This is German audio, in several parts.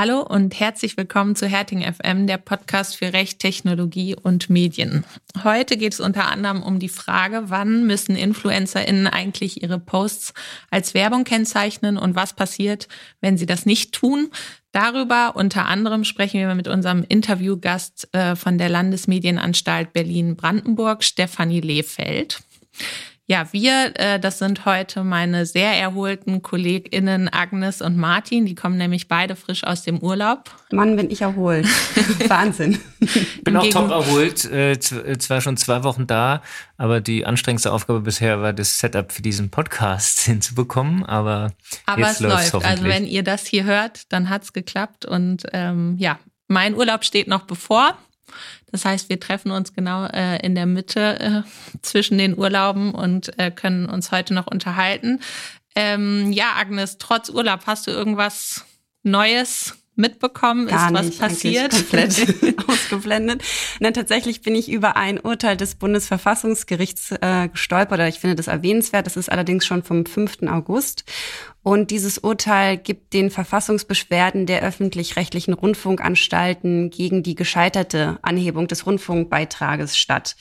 Hallo und herzlich willkommen zu Herting FM, der Podcast für Recht, Technologie und Medien. Heute geht es unter anderem um die Frage, wann müssen InfluencerInnen eigentlich ihre Posts als Werbung kennzeichnen und was passiert, wenn sie das nicht tun. Darüber unter anderem sprechen wir mit unserem Interviewgast äh, von der Landesmedienanstalt Berlin-Brandenburg, Stefanie Lehfeld. Ja, wir, äh, das sind heute meine sehr erholten KollegInnen Agnes und Martin. Die kommen nämlich beide frisch aus dem Urlaub. Mann, bin ich erholt. Wahnsinn. Bin auch top erholt, äh, äh, zwar schon zwei Wochen da, aber die anstrengendste Aufgabe bisher war, das Setup für diesen Podcast hinzubekommen. Aber, aber jetzt es läuft. Also wenn ihr das hier hört, dann hat's geklappt. Und ähm, ja, mein Urlaub steht noch bevor. Das heißt, wir treffen uns genau äh, in der Mitte äh, zwischen den Urlauben und äh, können uns heute noch unterhalten. Ähm, ja, Agnes, trotz Urlaub hast du irgendwas Neues mitbekommen? Gar ist was passiert? Komplett ausgeblendet. Na, tatsächlich bin ich über ein Urteil des Bundesverfassungsgerichts äh, gestolpert. Ich finde das erwähnenswert. Das ist allerdings schon vom 5. August. Und dieses Urteil gibt den Verfassungsbeschwerden der öffentlich-rechtlichen Rundfunkanstalten gegen die gescheiterte Anhebung des Rundfunkbeitrages statt.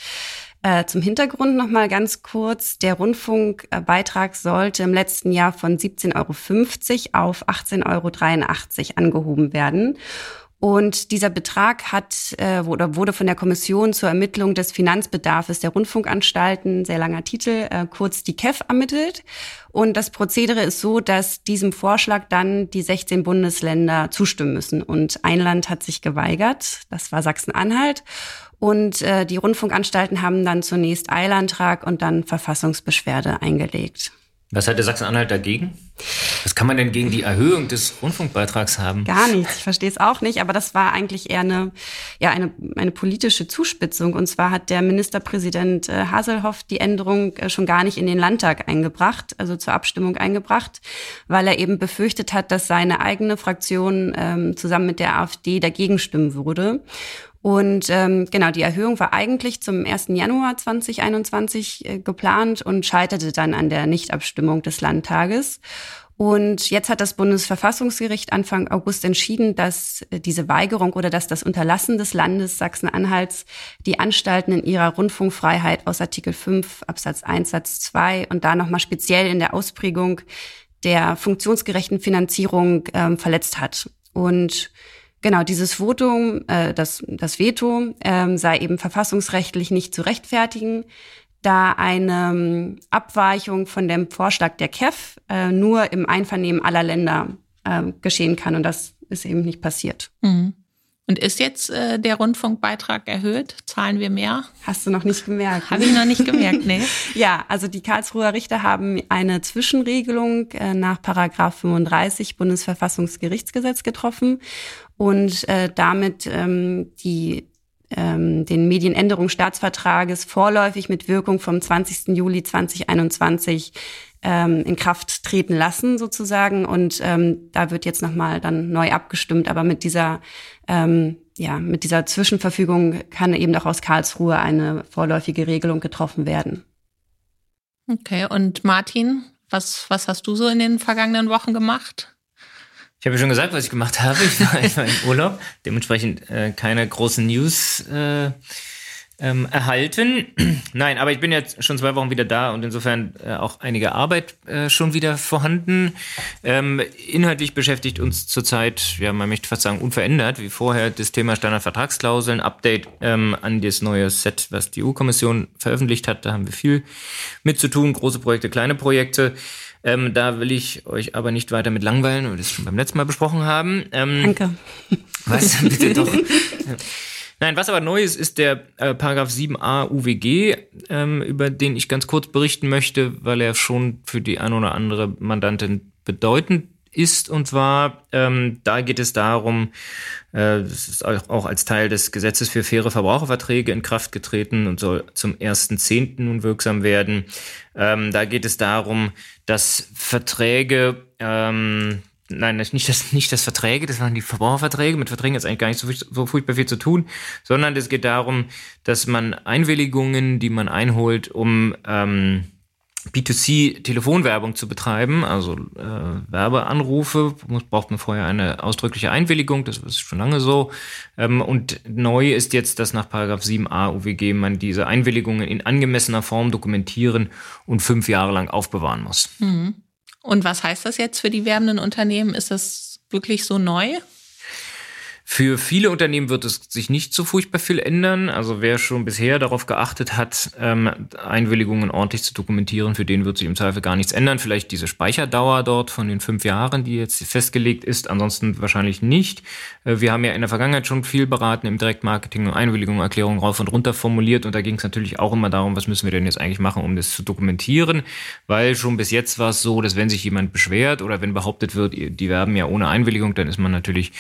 Äh, zum Hintergrund noch mal ganz kurz. Der Rundfunkbeitrag sollte im letzten Jahr von 17,50 Euro auf 18,83 Euro angehoben werden. Und dieser Betrag hat äh, oder wurde von der Kommission zur Ermittlung des Finanzbedarfs der Rundfunkanstalten, sehr langer Titel, äh, kurz die KEF ermittelt. Und das Prozedere ist so, dass diesem Vorschlag dann die 16 Bundesländer zustimmen müssen. Und ein Land hat sich geweigert, das war Sachsen-Anhalt. Und äh, die Rundfunkanstalten haben dann zunächst Eilantrag und dann Verfassungsbeschwerde eingelegt. Was hat der Sachsen-Anhalt dagegen? Was kann man denn gegen die Erhöhung des Rundfunkbeitrags haben? Gar nichts. Ich verstehe es auch nicht. Aber das war eigentlich eher eine, ja, eine, eine politische Zuspitzung. Und zwar hat der Ministerpräsident äh, Haselhoff die Änderung äh, schon gar nicht in den Landtag eingebracht, also zur Abstimmung eingebracht, weil er eben befürchtet hat, dass seine eigene Fraktion ähm, zusammen mit der AfD dagegen stimmen würde. Und ähm, genau, die Erhöhung war eigentlich zum 1. Januar 2021 äh, geplant und scheiterte dann an der Nichtabstimmung des Landtages. Und jetzt hat das Bundesverfassungsgericht Anfang August entschieden, dass äh, diese Weigerung oder dass das Unterlassen des Landes Sachsen-Anhalts die Anstalten in ihrer Rundfunkfreiheit aus Artikel 5 Absatz 1 Satz 2 und da nochmal speziell in der Ausprägung der funktionsgerechten Finanzierung ähm, verletzt hat. Und Genau, dieses Votum, äh, das, das Veto ähm, sei eben verfassungsrechtlich nicht zu rechtfertigen, da eine ähm, Abweichung von dem Vorschlag der KEF äh, nur im Einvernehmen aller Länder äh, geschehen kann. Und das ist eben nicht passiert. Mhm. Und ist jetzt äh, der Rundfunkbeitrag erhöht? Zahlen wir mehr? Hast du noch nicht gemerkt? Habe ich noch nicht gemerkt, nee. ja, also die Karlsruher Richter haben eine Zwischenregelung äh, nach Paragraph 35 Bundesverfassungsgerichtsgesetz getroffen und äh, damit ähm, die ähm, den Medienänderungsstaatsvertrages vorläufig mit Wirkung vom 20. Juli 2021 ähm, in Kraft treten lassen sozusagen. Und ähm, da wird jetzt nochmal dann neu abgestimmt. Aber mit dieser, ähm, ja, mit dieser Zwischenverfügung kann eben auch aus Karlsruhe eine vorläufige Regelung getroffen werden. Okay, und Martin, was, was hast du so in den vergangenen Wochen gemacht? Ich habe ja schon gesagt, was ich gemacht habe. Ich war, ich war im Urlaub, dementsprechend äh, keine großen News äh, ähm, erhalten. Nein, aber ich bin jetzt schon zwei Wochen wieder da und insofern äh, auch einige Arbeit äh, schon wieder vorhanden. Ähm, inhaltlich beschäftigt uns zurzeit, ja, man möchte fast sagen, unverändert wie vorher das Thema Standardvertragsklauseln, Update ähm, an das neue Set, was die EU-Kommission veröffentlicht hat. Da haben wir viel mit zu tun, große Projekte, kleine Projekte. Ähm, da will ich euch aber nicht weiter mit langweilen, weil wir das schon beim letzten Mal besprochen haben. Ähm, Danke. Was? Bitte doch. Nein, was aber neu ist, ist der äh, Paragraph 7a UWG, ähm, über den ich ganz kurz berichten möchte, weil er schon für die ein oder andere Mandantin bedeutend ist. Und zwar, ähm, da geht es darum, äh, das ist auch als Teil des Gesetzes für faire Verbraucherverträge in Kraft getreten und soll zum 1.10. nun wirksam werden. Ähm, da geht es darum, dass Verträge ähm, nein, nicht das, nicht das Verträge, das waren die Verbraucherverträge. Mit Verträgen ist eigentlich gar nicht so, so furchtbar viel zu tun, sondern es geht darum, dass man Einwilligungen, die man einholt, um ähm, B2C-Telefonwerbung zu betreiben, also äh, Werbeanrufe, muss, braucht man vorher eine ausdrückliche Einwilligung, das ist schon lange so. Ähm, und neu ist jetzt, dass nach 7a UWG man diese Einwilligungen in angemessener Form dokumentieren und fünf Jahre lang aufbewahren muss. Mhm. Und was heißt das jetzt für die werbenden Unternehmen? Ist das wirklich so neu? Für viele Unternehmen wird es sich nicht so furchtbar viel ändern. Also wer schon bisher darauf geachtet hat, ähm, Einwilligungen ordentlich zu dokumentieren, für den wird sich im Zweifel gar nichts ändern. Vielleicht diese Speicherdauer dort von den fünf Jahren, die jetzt festgelegt ist, ansonsten wahrscheinlich nicht. Äh, wir haben ja in der Vergangenheit schon viel beraten im Direktmarketing und Einwilligungen, Erklärungen rauf und runter formuliert und da ging es natürlich auch immer darum, was müssen wir denn jetzt eigentlich machen, um das zu dokumentieren, weil schon bis jetzt war es so, dass wenn sich jemand beschwert oder wenn behauptet wird, die werben ja ohne Einwilligung, dann ist man natürlich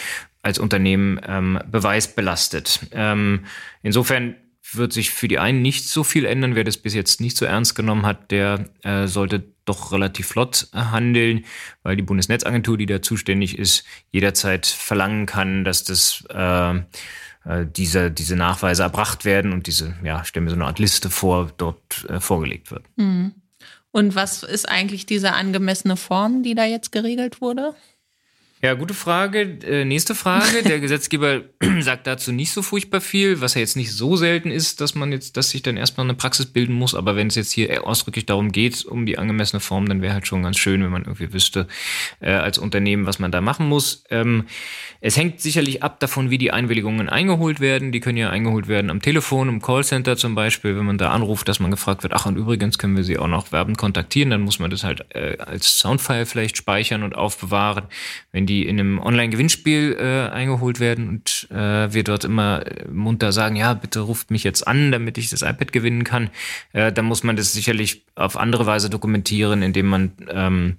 als Unternehmen ähm, beweisbelastet. Ähm, insofern wird sich für die einen nicht so viel ändern. Wer das bis jetzt nicht so ernst genommen hat, der äh, sollte doch relativ flott handeln, weil die Bundesnetzagentur, die da zuständig ist, jederzeit verlangen kann, dass das äh, äh diese, diese Nachweise erbracht werden und diese, ja, stellen mir so eine Art Liste vor, dort äh, vorgelegt wird. Mhm. Und was ist eigentlich diese angemessene Form, die da jetzt geregelt wurde? Ja, gute Frage. Äh, nächste Frage. Der Gesetzgeber sagt dazu nicht so furchtbar viel, was ja jetzt nicht so selten ist, dass man jetzt, dass sich dann erstmal eine Praxis bilden muss. Aber wenn es jetzt hier ausdrücklich darum geht, um die angemessene Form, dann wäre halt schon ganz schön, wenn man irgendwie wüsste, äh, als Unternehmen, was man da machen muss. Ähm, es hängt sicherlich ab davon, wie die Einwilligungen eingeholt werden. Die können ja eingeholt werden am Telefon, im Callcenter zum Beispiel, wenn man da anruft, dass man gefragt wird, ach und übrigens können wir Sie auch noch werbend kontaktieren, dann muss man das halt äh, als Soundfile vielleicht speichern und aufbewahren. Wenn die in einem Online-Gewinnspiel äh, eingeholt werden und äh, wir dort immer munter sagen, ja, bitte ruft mich jetzt an, damit ich das iPad gewinnen kann, äh, dann muss man das sicherlich auf andere Weise dokumentieren, indem man ähm,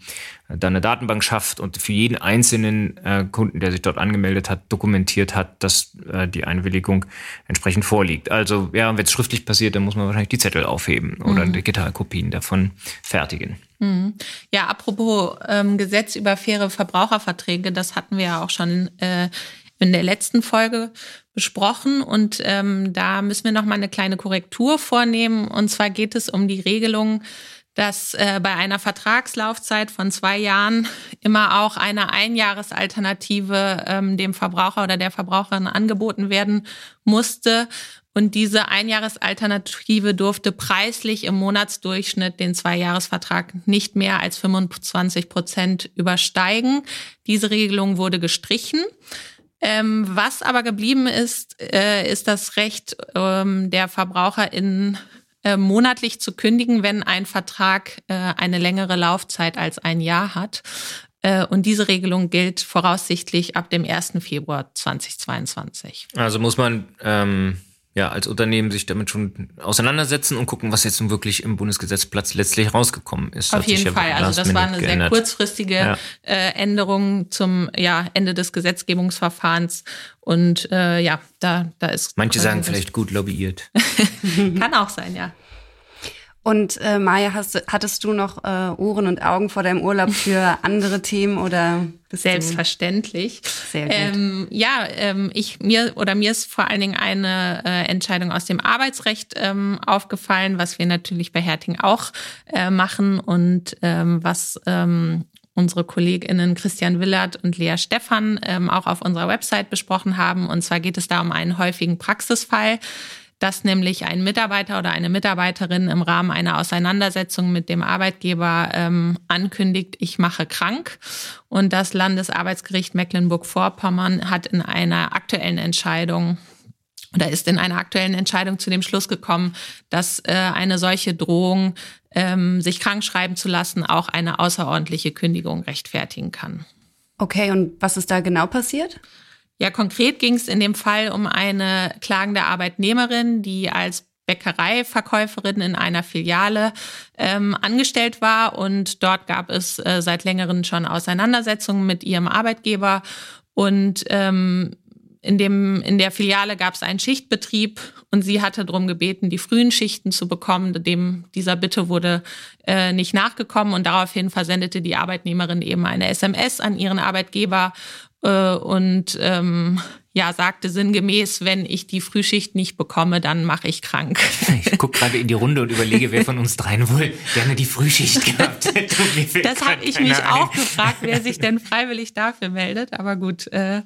da eine Datenbank schafft und für jeden einzelnen äh, Kunden, der sich dort angemeldet hat, dokumentiert hat, dass äh, die Einwilligung entsprechend vorliegt. Also ja, wenn es schriftlich passiert, dann muss man wahrscheinlich die Zettel aufheben oder mhm. Digitalkopien davon fertigen. Mhm. Ja, apropos ähm, Gesetz über faire Verbraucherverträge, das hatten wir ja auch schon äh, in der letzten Folge besprochen und ähm, da müssen wir noch mal eine kleine Korrektur vornehmen. Und zwar geht es um die Regelung, dass äh, bei einer Vertragslaufzeit von zwei Jahren immer auch eine Einjahresalternative ähm, dem Verbraucher oder der Verbraucherin angeboten werden musste. Und diese Einjahresalternative durfte preislich im Monatsdurchschnitt den Zweijahresvertrag nicht mehr als 25 Prozent übersteigen. Diese Regelung wurde gestrichen. Ähm, was aber geblieben ist, äh, ist das Recht ähm, der VerbraucherInnen, äh, monatlich zu kündigen, wenn ein Vertrag äh, eine längere Laufzeit als ein Jahr hat. Äh, und diese Regelung gilt voraussichtlich ab dem 1. Februar 2022. Also muss man ähm, ja, als Unternehmen sich damit schon auseinandersetzen und gucken, was jetzt nun wirklich im Bundesgesetzplatz letztlich rausgekommen ist. Auf jeden Fall. Also das war eine geändert. sehr kurzfristige ja. äh, Änderung zum ja, Ende des Gesetzgebungsverfahrens. Und äh, ja, da, da ist. Manche sagen vielleicht gut lobbyiert. Kann auch sein, ja. Und äh, Maja, hast, hattest du noch äh, Ohren und Augen vor deinem Urlaub für andere Themen oder Selbstverständlich. Sehr gut. Ähm, ja, ähm, ich mir oder mir ist vor allen Dingen eine äh, Entscheidung aus dem Arbeitsrecht ähm, aufgefallen, was wir natürlich bei Herting auch äh, machen und ähm, was ähm, unsere KollegInnen Christian Willert und Lea Stephan ähm, auch auf unserer Website besprochen haben. Und zwar geht es da um einen häufigen Praxisfall dass nämlich ein Mitarbeiter oder eine Mitarbeiterin im Rahmen einer Auseinandersetzung mit dem Arbeitgeber ähm, ankündigt, ich mache krank. Und das Landesarbeitsgericht Mecklenburg-Vorpommern hat in einer aktuellen Entscheidung oder ist in einer aktuellen Entscheidung zu dem Schluss gekommen, dass äh, eine solche Drohung, ähm, sich krank schreiben zu lassen, auch eine außerordentliche Kündigung rechtfertigen kann. Okay, und was ist da genau passiert? Ja, konkret ging es in dem Fall um eine klagende Arbeitnehmerin, die als Bäckereiverkäuferin in einer Filiale ähm, angestellt war. Und dort gab es äh, seit längerem schon Auseinandersetzungen mit ihrem Arbeitgeber. Und ähm, in, dem, in der Filiale gab es einen Schichtbetrieb. Und sie hatte darum gebeten, die frühen Schichten zu bekommen. Dem dieser Bitte wurde äh, nicht nachgekommen. Und daraufhin versendete die Arbeitnehmerin eben eine SMS an ihren Arbeitgeber äh, und ähm, ja, sagte sinngemäß, wenn ich die Frühschicht nicht bekomme, dann mache ich krank. Ich gucke gerade in die Runde und überlege, wer von uns dreien wohl gerne die Frühschicht gehabt hätte. Das habe ich mich ein. auch gefragt, wer sich denn freiwillig dafür meldet. Aber gut, äh,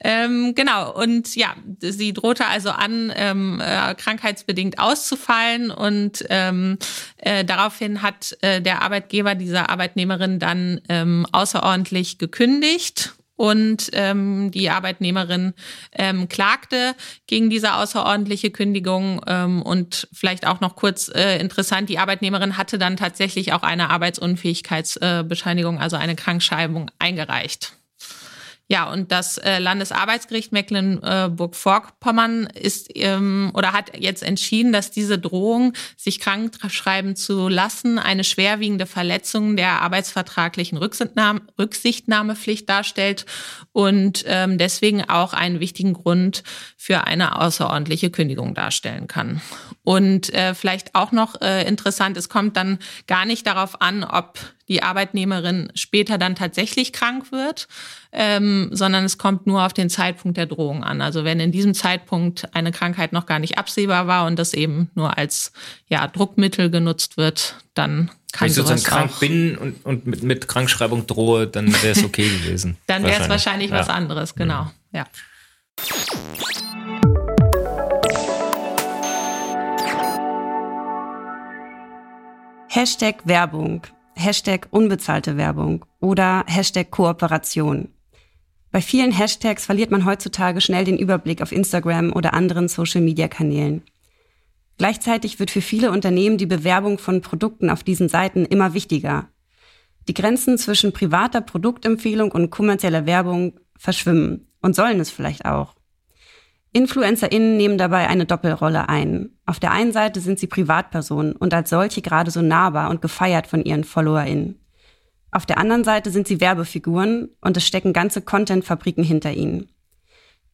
ähm, genau. Und ja, sie drohte also an, ähm, äh, krankheitsbedingt auszufallen. Und ähm, äh, daraufhin hat äh, der Arbeitgeber dieser Arbeitnehmerin dann ähm, außerordentlich gekündigt und ähm, die Arbeitnehmerin ähm, klagte gegen diese außerordentliche Kündigung ähm, und vielleicht auch noch kurz äh, interessant, die Arbeitnehmerin hatte dann tatsächlich auch eine Arbeitsunfähigkeitsbescheinigung, äh, also eine Krankschreibung eingereicht. Ja, und das äh, Landesarbeitsgericht Mecklenburg-Vorpommern ist ähm, oder hat jetzt entschieden, dass diese Drohung, sich krank schreiben zu lassen, eine schwerwiegende Verletzung der arbeitsvertraglichen Rücksichtnahme, Rücksichtnahmepflicht darstellt und ähm, deswegen auch einen wichtigen Grund für eine außerordentliche Kündigung darstellen kann. Und äh, vielleicht auch noch äh, interessant, es kommt dann gar nicht darauf an, ob die Arbeitnehmerin später dann tatsächlich krank wird, ähm, sondern es kommt nur auf den Zeitpunkt der Drohung an. Also wenn in diesem Zeitpunkt eine Krankheit noch gar nicht absehbar war und das eben nur als ja, Druckmittel genutzt wird, dann kann Wenn ich sozusagen krank bin und, und mit, mit Krankschreibung drohe, dann wäre es okay gewesen. dann wäre es wahrscheinlich, was anderes, genau. Mhm. Ja. Hashtag Werbung. Hashtag unbezahlte Werbung oder Hashtag Kooperation. Bei vielen Hashtags verliert man heutzutage schnell den Überblick auf Instagram oder anderen Social-Media-Kanälen. Gleichzeitig wird für viele Unternehmen die Bewerbung von Produkten auf diesen Seiten immer wichtiger. Die Grenzen zwischen privater Produktempfehlung und kommerzieller Werbung verschwimmen und sollen es vielleicht auch. InfluencerInnen nehmen dabei eine Doppelrolle ein. Auf der einen Seite sind sie Privatpersonen und als solche gerade so nahbar und gefeiert von ihren FollowerInnen. Auf der anderen Seite sind sie Werbefiguren und es stecken ganze Content-Fabriken hinter ihnen.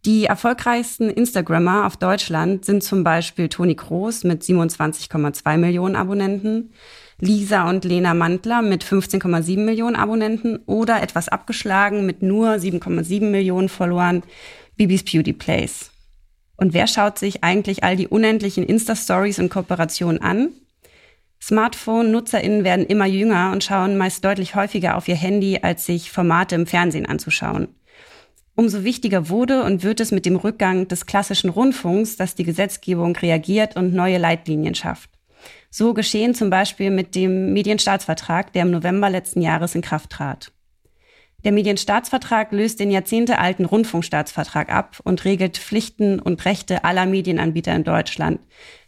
Die erfolgreichsten Instagrammer auf Deutschland sind zum Beispiel Toni Kroos mit 27,2 Millionen Abonnenten, Lisa und Lena Mantler mit 15,7 Millionen Abonnenten oder etwas abgeschlagen mit nur 7,7 Millionen Followern Bibis Beauty Place. Und wer schaut sich eigentlich all die unendlichen Insta-Stories und Kooperationen an? Smartphone-NutzerInnen werden immer jünger und schauen meist deutlich häufiger auf ihr Handy, als sich Formate im Fernsehen anzuschauen. Umso wichtiger wurde und wird es mit dem Rückgang des klassischen Rundfunks, dass die Gesetzgebung reagiert und neue Leitlinien schafft. So geschehen zum Beispiel mit dem Medienstaatsvertrag, der im November letzten Jahres in Kraft trat. Der Medienstaatsvertrag löst den jahrzehntealten Rundfunkstaatsvertrag ab und regelt Pflichten und Rechte aller Medienanbieter in Deutschland,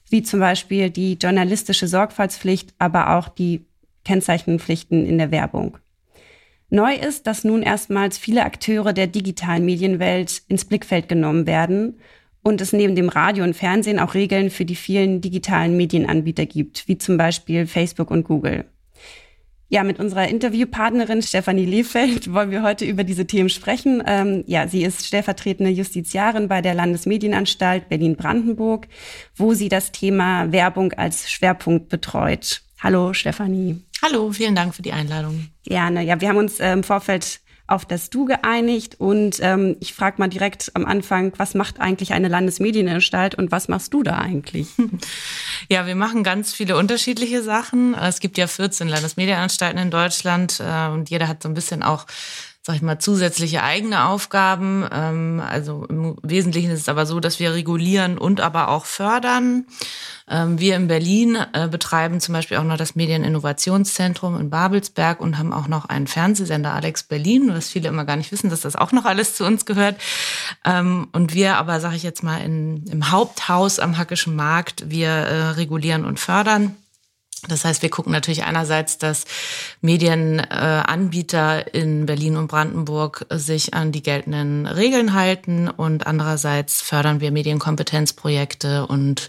wie zum Beispiel die journalistische Sorgfaltspflicht, aber auch die Kennzeichnungspflichten in der Werbung. Neu ist, dass nun erstmals viele Akteure der digitalen Medienwelt ins Blickfeld genommen werden und es neben dem Radio und Fernsehen auch Regeln für die vielen digitalen Medienanbieter gibt, wie zum Beispiel Facebook und Google. Ja, mit unserer Interviewpartnerin Stefanie Lefeld wollen wir heute über diese Themen sprechen. Ähm, ja, sie ist stellvertretende Justiziarin bei der Landesmedienanstalt Berlin-Brandenburg, wo sie das Thema Werbung als Schwerpunkt betreut. Hallo, Stefanie. Hallo, vielen Dank für die Einladung. Gerne. Ja, wir haben uns äh, im Vorfeld auf das Du geeinigt. Und ähm, ich frage mal direkt am Anfang, was macht eigentlich eine Landesmedienanstalt und was machst du da eigentlich? Ja, wir machen ganz viele unterschiedliche Sachen. Es gibt ja 14 Landesmedienanstalten in Deutschland äh, und jeder hat so ein bisschen auch sag ich mal, zusätzliche eigene Aufgaben. Ähm, also im Wesentlichen ist es aber so, dass wir regulieren und aber auch fördern. Ähm, wir in Berlin äh, betreiben zum Beispiel auch noch das Medieninnovationszentrum in Babelsberg und haben auch noch einen Fernsehsender Alex Berlin, was viele immer gar nicht wissen, dass das auch noch alles zu uns gehört. Ähm, und wir aber, sage ich jetzt mal, in, im Haupthaus am Hackischen Markt, wir äh, regulieren und fördern. Das heißt, wir gucken natürlich einerseits, dass Medienanbieter in Berlin und Brandenburg sich an die geltenden Regeln halten und andererseits fördern wir Medienkompetenzprojekte und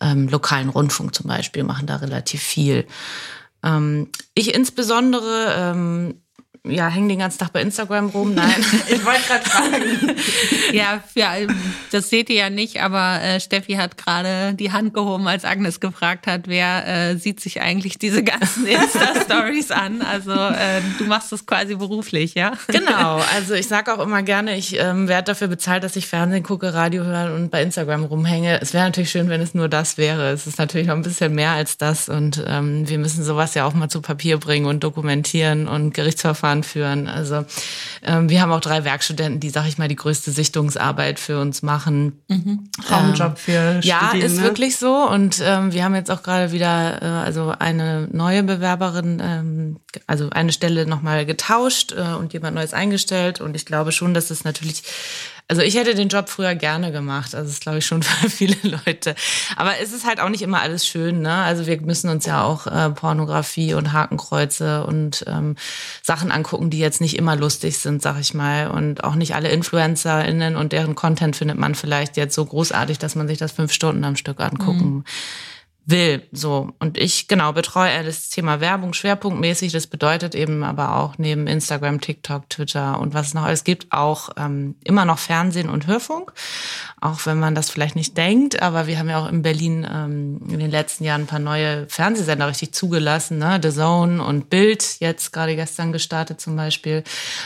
ähm, lokalen Rundfunk zum Beispiel machen da relativ viel. Ähm, ich insbesondere ähm, ja, hängen den ganzen Tag bei Instagram rum. Nein, ich wollte gerade fragen. ja, für, das seht ihr ja nicht, aber äh, Steffi hat gerade die Hand gehoben, als Agnes gefragt hat, wer äh, sieht sich eigentlich diese ganzen Insta-Stories an. Also äh, du machst das quasi beruflich, ja? Genau, also ich sage auch immer gerne, ich ähm, werde dafür bezahlt, dass ich Fernsehen gucke, Radio höre und bei Instagram rumhänge. Es wäre natürlich schön, wenn es nur das wäre. Es ist natürlich noch ein bisschen mehr als das und ähm, wir müssen sowas ja auch mal zu Papier bringen und dokumentieren und Gerichtsverfahren führen. Also ähm, wir haben auch drei Werkstudenten, die, sag ich mal, die größte Sichtungsarbeit für uns machen. Mhm. Traumjob für ähm, Ja, ist ne? wirklich so. Und ähm, wir haben jetzt auch gerade wieder äh, also eine neue Bewerberin, ähm, also eine Stelle nochmal getauscht äh, und jemand Neues eingestellt. Und ich glaube schon, dass es natürlich also ich hätte den Job früher gerne gemacht. Also das glaube ich schon für viele Leute. Aber es ist halt auch nicht immer alles schön. Ne? Also wir müssen uns ja auch äh, Pornografie und Hakenkreuze und ähm, Sachen angucken, die jetzt nicht immer lustig sind, sag ich mal. Und auch nicht alle InfluencerInnen und deren Content findet man vielleicht jetzt so großartig, dass man sich das fünf Stunden am Stück angucken mhm will. So. Und ich, genau, betreue das Thema Werbung schwerpunktmäßig. Das bedeutet eben aber auch neben Instagram, TikTok, Twitter und was es noch alles gibt, auch ähm, immer noch Fernsehen und Hörfunk. Auch wenn man das vielleicht nicht denkt, aber wir haben ja auch in Berlin ähm, in den letzten Jahren ein paar neue Fernsehsender richtig zugelassen, ne? The Zone und Bild, jetzt gerade gestern gestartet zum Beispiel.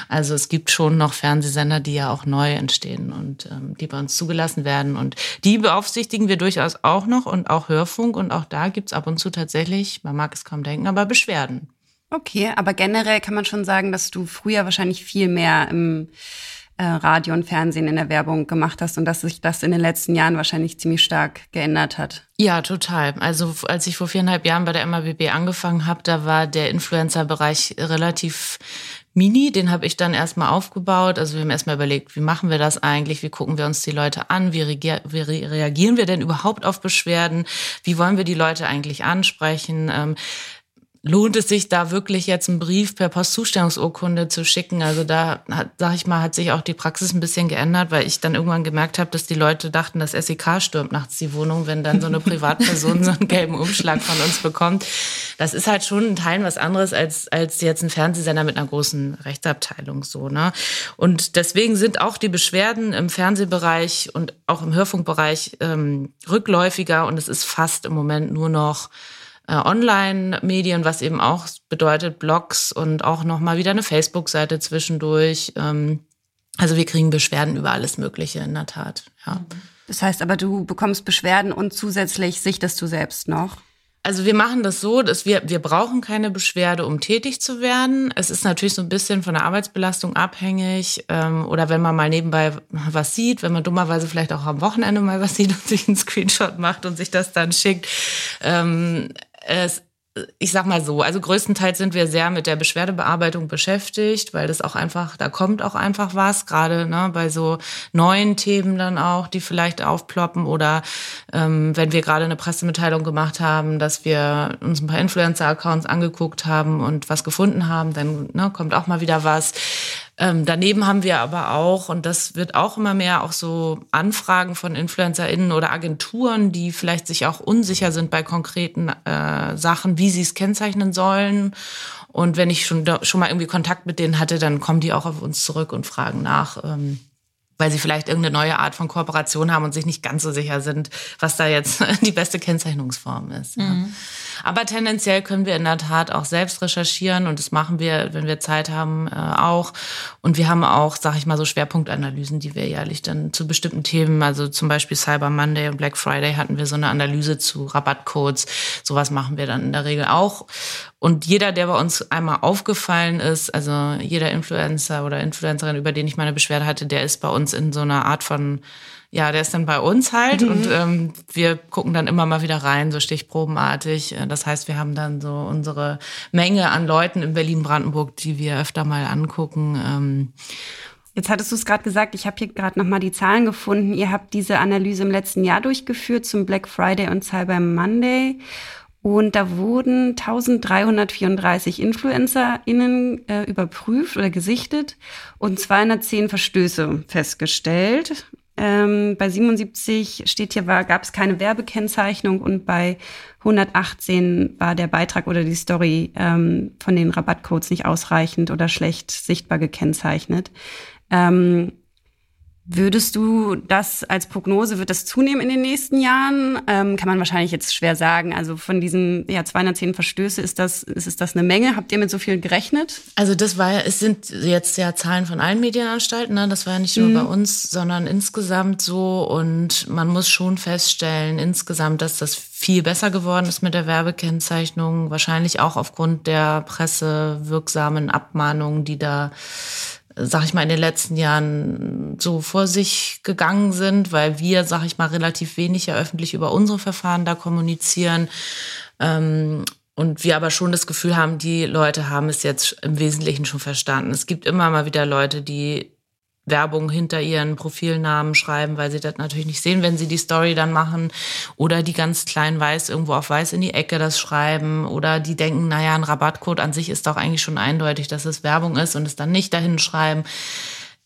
Also es gibt schon noch Fernsehsender, die ja auch neu entstehen und ähm, die bei uns zugelassen werden. Und die beaufsichtigen wir durchaus auch noch und auch Hörfunk. Und auch da gibt's ab und zu tatsächlich, man mag es kaum denken, aber Beschwerden. Okay, aber generell kann man schon sagen, dass du früher wahrscheinlich viel mehr im äh, Radio und Fernsehen in der Werbung gemacht hast und dass sich das in den letzten Jahren wahrscheinlich ziemlich stark geändert hat. Ja, total. Also als ich vor viereinhalb Jahren bei der MABB angefangen habe, da war der Influencer-Bereich relativ mini. Den habe ich dann erstmal aufgebaut. Also wir haben erstmal überlegt, wie machen wir das eigentlich? Wie gucken wir uns die Leute an? Wie, wie reagieren wir denn überhaupt auf Beschwerden? Wie wollen wir die Leute eigentlich ansprechen? Ähm, lohnt es sich da wirklich jetzt einen Brief per Postzustellungsurkunde zu schicken? Also da hat, sag ich mal, hat sich auch die Praxis ein bisschen geändert, weil ich dann irgendwann gemerkt habe, dass die Leute dachten, das SEK stürmt nachts die Wohnung, wenn dann so eine Privatperson so einen gelben Umschlag von uns bekommt. Das ist halt schon ein Teil was anderes als, als jetzt ein Fernsehsender mit einer großen Rechtsabteilung so, ne? Und deswegen sind auch die Beschwerden im Fernsehbereich und auch im Hörfunkbereich ähm, rückläufiger und es ist fast im Moment nur noch Online-Medien, was eben auch bedeutet Blogs und auch nochmal wieder eine Facebook-Seite zwischendurch. Ähm, also wir kriegen Beschwerden über alles Mögliche in der Tat. Ja. Das heißt aber, du bekommst Beschwerden und zusätzlich sichtest du selbst noch? Also wir machen das so, dass wir, wir brauchen keine Beschwerde, um tätig zu werden. Es ist natürlich so ein bisschen von der Arbeitsbelastung abhängig ähm, oder wenn man mal nebenbei was sieht, wenn man dummerweise vielleicht auch am Wochenende mal was sieht und sich einen Screenshot macht und sich das dann schickt. Ähm, es ich sag mal so, also größtenteils sind wir sehr mit der Beschwerdebearbeitung beschäftigt, weil das auch einfach, da kommt auch einfach was, gerade ne, bei so neuen Themen dann auch, die vielleicht aufploppen oder ähm, wenn wir gerade eine Pressemitteilung gemacht haben, dass wir uns ein paar Influencer-Accounts angeguckt haben und was gefunden haben, dann ne, kommt auch mal wieder was. Ähm, daneben haben wir aber auch, und das wird auch immer mehr, auch so Anfragen von InfluencerInnen oder Agenturen, die vielleicht sich auch unsicher sind bei konkreten äh, Sachen, wie sie es kennzeichnen sollen. Und wenn ich schon, schon mal irgendwie Kontakt mit denen hatte, dann kommen die auch auf uns zurück und fragen nach. Ähm, weil sie vielleicht irgendeine neue Art von Kooperation haben und sich nicht ganz so sicher sind, was da jetzt die beste Kennzeichnungsform ist. Ja. Mhm. Aber tendenziell können wir in der Tat auch selbst recherchieren und das machen wir, wenn wir Zeit haben, äh, auch. Und wir haben auch, sag ich mal, so Schwerpunktanalysen, die wir jährlich dann zu bestimmten Themen, also zum Beispiel Cyber Monday und Black Friday hatten wir so eine Analyse zu Rabattcodes. Sowas machen wir dann in der Regel auch. Und jeder, der bei uns einmal aufgefallen ist, also jeder Influencer oder Influencerin, über den ich meine Beschwerde hatte, der ist bei uns in so einer Art von, ja, der ist dann bei uns halt mhm. und ähm, wir gucken dann immer mal wieder rein, so stichprobenartig. Das heißt, wir haben dann so unsere Menge an Leuten in Berlin-Brandenburg, die wir öfter mal angucken. Ähm, Jetzt hattest du es gerade gesagt, ich habe hier gerade nochmal die Zahlen gefunden. Ihr habt diese Analyse im letzten Jahr durchgeführt zum Black Friday und Cyber Monday. Und da wurden 1334 InfluencerInnen äh, überprüft oder gesichtet und 210 Verstöße festgestellt. Ähm, bei 77 steht hier, gab es keine Werbekennzeichnung und bei 118 war der Beitrag oder die Story ähm, von den Rabattcodes nicht ausreichend oder schlecht sichtbar gekennzeichnet. Ähm, Würdest du das als Prognose, wird das zunehmen in den nächsten Jahren? Ähm, kann man wahrscheinlich jetzt schwer sagen. Also von diesen ja, 210 Verstöße, ist das, ist, ist das eine Menge? Habt ihr mit so viel gerechnet? Also das war, es sind jetzt ja Zahlen von allen Medienanstalten, ne? das war ja nicht nur mhm. bei uns, sondern insgesamt so. Und man muss schon feststellen, insgesamt, dass das viel besser geworden ist mit der Werbekennzeichnung. Wahrscheinlich auch aufgrund der pressewirksamen Abmahnungen, die da sag ich mal, in den letzten Jahren so vor sich gegangen sind, weil wir, sag ich mal, relativ wenig ja öffentlich über unsere Verfahren da kommunizieren. Ähm, und wir aber schon das Gefühl haben, die Leute haben es jetzt im Wesentlichen schon verstanden. Es gibt immer mal wieder Leute, die Werbung hinter ihren Profilnamen schreiben, weil sie das natürlich nicht sehen, wenn sie die Story dann machen. Oder die ganz klein weiß irgendwo auf weiß in die Ecke das schreiben. Oder die denken, naja, ein Rabattcode an sich ist doch eigentlich schon eindeutig, dass es Werbung ist und es dann nicht dahin schreiben.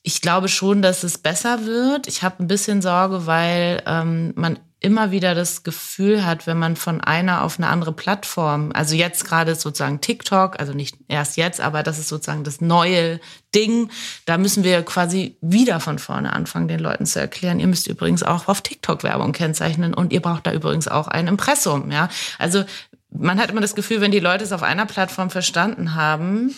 Ich glaube schon, dass es besser wird. Ich habe ein bisschen Sorge, weil ähm, man immer wieder das Gefühl hat, wenn man von einer auf eine andere Plattform, also jetzt gerade sozusagen TikTok, also nicht erst jetzt, aber das ist sozusagen das neue Ding, da müssen wir quasi wieder von vorne anfangen, den Leuten zu erklären, ihr müsst übrigens auch auf TikTok Werbung kennzeichnen und ihr braucht da übrigens auch ein Impressum, ja. Also man hat immer das Gefühl, wenn die Leute es auf einer Plattform verstanden haben,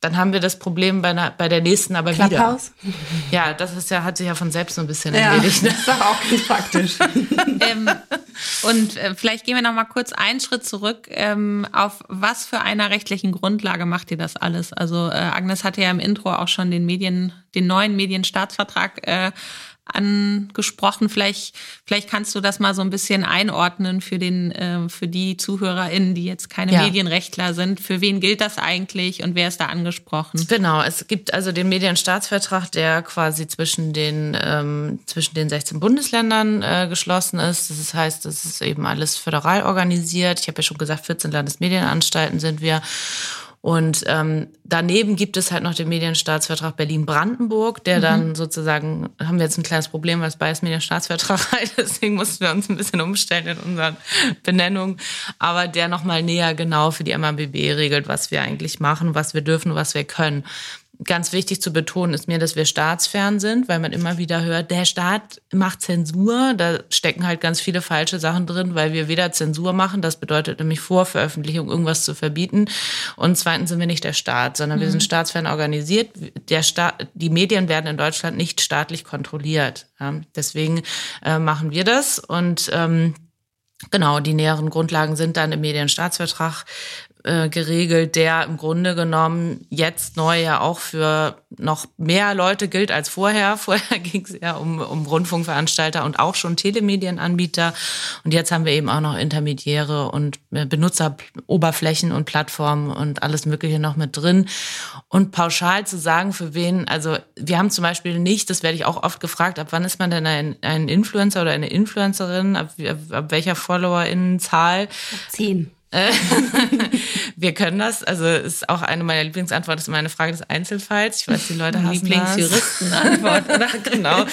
dann haben wir das Problem bei, einer, bei der nächsten aber Clubhouse? wieder. Ja, das ist ja, hat sich ja von selbst so ein bisschen ja, erledigt. Ne? Das ist auch ganz praktisch. ähm, und äh, vielleicht gehen wir noch mal kurz einen Schritt zurück. Ähm, auf was für einer rechtlichen Grundlage macht ihr das alles? Also äh, Agnes hatte ja im Intro auch schon den Medien, den neuen Medienstaatsvertrag äh, angesprochen. Vielleicht, vielleicht kannst du das mal so ein bisschen einordnen für den, äh, für die ZuhörerInnen, die jetzt keine ja. Medienrechtler sind. Für wen gilt das eigentlich und wer ist da angesprochen? Genau, es gibt also den Medienstaatsvertrag, der quasi zwischen den, ähm, zwischen den 16 Bundesländern äh, geschlossen ist. Das heißt, es ist eben alles föderal organisiert. Ich habe ja schon gesagt, 14 Landesmedienanstalten sind wir. Und ähm, daneben gibt es halt noch den Medienstaatsvertrag Berlin-Brandenburg, der mhm. dann sozusagen, haben wir jetzt ein kleines Problem, was beides Medienstaatsvertrag halt, deswegen mussten wir uns ein bisschen umstellen in unseren Benennungen, aber der nochmal näher genau für die MABB regelt, was wir eigentlich machen, was wir dürfen, was wir können ganz wichtig zu betonen ist mir, dass wir staatsfern sind, weil man immer wieder hört, der Staat macht Zensur. Da stecken halt ganz viele falsche Sachen drin, weil wir weder Zensur machen, das bedeutet nämlich vor Veröffentlichung irgendwas zu verbieten. Und zweitens sind wir nicht der Staat, sondern mhm. wir sind staatsfern organisiert. Der Staat, die Medien werden in Deutschland nicht staatlich kontrolliert. Ja, deswegen äh, machen wir das und ähm, Genau, die näheren Grundlagen sind dann im Medienstaatsvertrag äh, geregelt, der im Grunde genommen jetzt neu ja auch für noch mehr Leute gilt als vorher. Vorher ging es ja um, um Rundfunkveranstalter und auch schon Telemedienanbieter. Und jetzt haben wir eben auch noch Intermediäre und äh, Benutzeroberflächen und Plattformen und alles Mögliche noch mit drin. Und pauschal zu sagen, für wen, also wir haben zum Beispiel nicht, das werde ich auch oft gefragt, ab wann ist man denn ein, ein Influencer oder eine Influencerin, ab, ab welcher FollowerInnenzahl? Zehn. Äh, wir können das, also ist auch eine meiner Lieblingsantworten, ist immer eine Frage des Einzelfalls. Ich weiß, die Leute hassen Lieblingsjuristenantwort, oder? genau.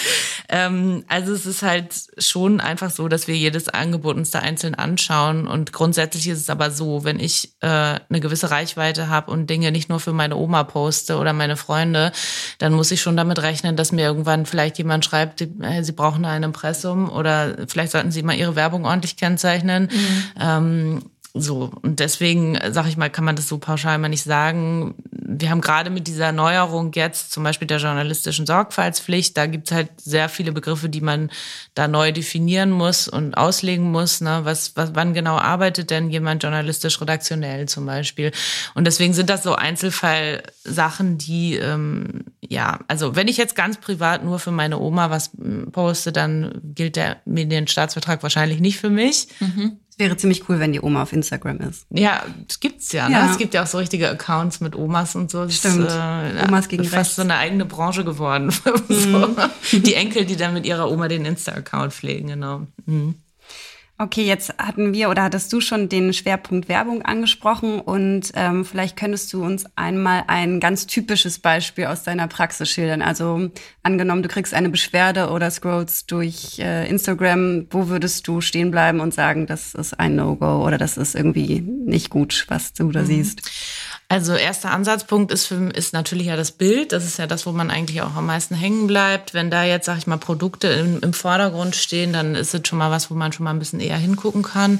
Ähm, also es ist halt schon einfach so, dass wir jedes Angebot uns da einzeln anschauen und grundsätzlich ist es aber so, wenn ich äh, eine gewisse Reichweite habe und Dinge nicht nur für meine Oma poste oder meine Freunde, dann muss ich schon damit rechnen, dass mir irgendwann vielleicht jemand schreibt, äh, sie brauchen ein Impressum oder vielleicht sollten sie mal ihre Werbung ordentlich kennzeichnen. Mhm. Ähm, so, und deswegen, sag ich mal, kann man das so pauschal mal nicht sagen. Wir haben gerade mit dieser Neuerung jetzt, zum Beispiel der journalistischen Sorgfaltspflicht, da gibt's halt sehr viele Begriffe, die man da neu definieren muss und auslegen muss. Ne? Was, was, wann genau arbeitet denn jemand journalistisch redaktionell zum Beispiel? Und deswegen sind das so Einzelfallsachen, die, ähm, ja, also wenn ich jetzt ganz privat nur für meine Oma was poste, dann gilt der Medienstaatsvertrag wahrscheinlich nicht für mich. Mhm. Wäre ziemlich cool, wenn die Oma auf Instagram ist. Ja, das gibt's ja. Ne? ja. Ne? Es gibt ja auch so richtige Accounts mit Omas und so. Das Stimmt. Ist, äh, Omas gegen fast rechts. so eine eigene Branche geworden. Mhm. so. Die Enkel, die dann mit ihrer Oma den Insta-Account pflegen, genau. Mhm. Okay, jetzt hatten wir oder hattest du schon den Schwerpunkt Werbung angesprochen und ähm, vielleicht könntest du uns einmal ein ganz typisches Beispiel aus deiner Praxis schildern. Also angenommen, du kriegst eine Beschwerde oder scrollst durch äh, Instagram, wo würdest du stehen bleiben und sagen, das ist ein No-Go oder das ist irgendwie nicht gut, was du da mhm. siehst? Also erster Ansatzpunkt ist, für, ist natürlich ja das Bild. Das ist ja das, wo man eigentlich auch am meisten hängen bleibt. Wenn da jetzt, sag ich mal, Produkte im, im Vordergrund stehen, dann ist es schon mal was, wo man schon mal ein bisschen eher hingucken kann.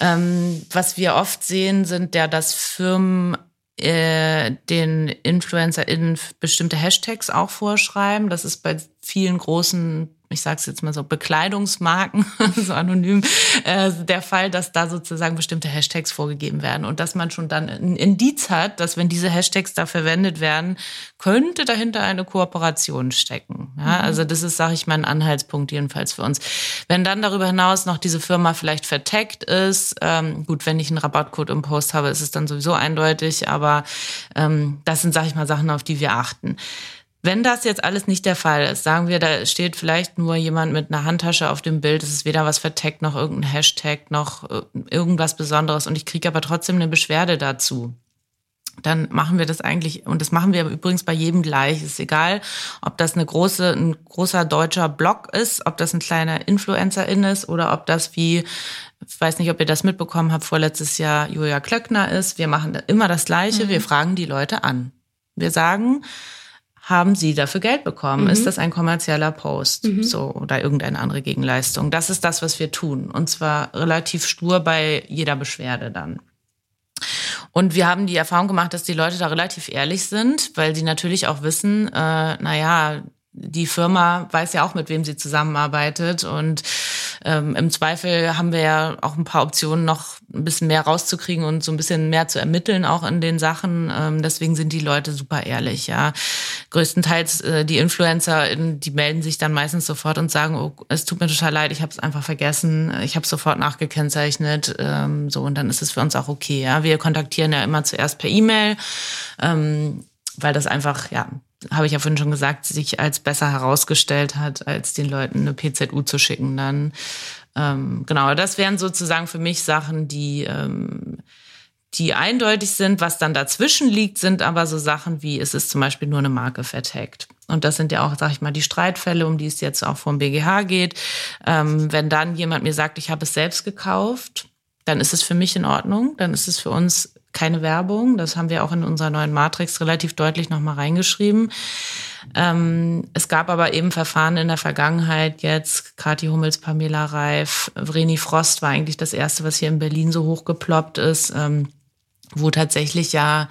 Ähm, was wir oft sehen, sind ja, dass Firmen äh, den InfluencerInnen bestimmte Hashtags auch vorschreiben. Das ist bei vielen großen ich sage es jetzt mal so, Bekleidungsmarken, so anonym, äh, der Fall, dass da sozusagen bestimmte Hashtags vorgegeben werden und dass man schon dann ein Indiz hat, dass wenn diese Hashtags da verwendet werden, könnte dahinter eine Kooperation stecken. Ja, mhm. Also das ist, sage ich mal, ein Anhaltspunkt jedenfalls für uns. Wenn dann darüber hinaus noch diese Firma vielleicht vertaggt ist, ähm, gut, wenn ich einen Rabattcode im Post habe, ist es dann sowieso eindeutig, aber ähm, das sind, sage ich mal, Sachen, auf die wir achten. Wenn das jetzt alles nicht der Fall ist, sagen wir, da steht vielleicht nur jemand mit einer Handtasche auf dem Bild, es ist weder was verteckt noch irgendein Hashtag noch äh, irgendwas Besonderes und ich kriege aber trotzdem eine Beschwerde dazu dann machen wir das eigentlich, und das machen wir übrigens bei jedem gleich. Ist egal, ob das eine große, ein großer deutscher Blog ist, ob das ein kleiner Influencer-In ist oder ob das wie, ich weiß nicht, ob ihr das mitbekommen habt, vorletztes Jahr Julia Klöckner ist. Wir machen immer das Gleiche. Mhm. Wir fragen die Leute an. Wir sagen, haben sie dafür Geld bekommen? Mhm. Ist das ein kommerzieller Post? Mhm. So, oder irgendeine andere Gegenleistung? Das ist das, was wir tun. Und zwar relativ stur bei jeder Beschwerde dann. Und wir haben die Erfahrung gemacht, dass die Leute da relativ ehrlich sind, weil sie natürlich auch wissen, äh, naja, die Firma weiß ja auch, mit wem sie zusammenarbeitet. Und ähm, im Zweifel haben wir ja auch ein paar Optionen, noch ein bisschen mehr rauszukriegen und so ein bisschen mehr zu ermitteln, auch in den Sachen. Ähm, deswegen sind die Leute super ehrlich, ja. Größtenteils äh, die Influencer, die melden sich dann meistens sofort und sagen, oh, es tut mir total leid, ich habe es einfach vergessen, ich habe sofort nachgekennzeichnet. Ähm, so, und dann ist es für uns auch okay. Ja. Wir kontaktieren ja immer zuerst per E-Mail. Ähm, weil das einfach, ja, habe ich ja vorhin schon gesagt, sich als besser herausgestellt hat, als den Leuten eine PZU zu schicken dann. Ähm, genau, das wären sozusagen für mich Sachen, die, ähm, die eindeutig sind. Was dann dazwischen liegt, sind aber so Sachen wie, es ist zum Beispiel nur eine Marke vertagt. Und das sind ja auch, sag ich mal, die Streitfälle, um die es jetzt auch vom BGH geht. Ähm, wenn dann jemand mir sagt, ich habe es selbst gekauft, dann ist es für mich in Ordnung. Dann ist es für uns keine Werbung. Das haben wir auch in unserer neuen Matrix relativ deutlich nochmal reingeschrieben. Ähm, es gab aber eben Verfahren in der Vergangenheit, jetzt Kathi Hummels, Pamela Reif, Vreni Frost war eigentlich das erste, was hier in Berlin so hochgeploppt ist, ähm, wo tatsächlich ja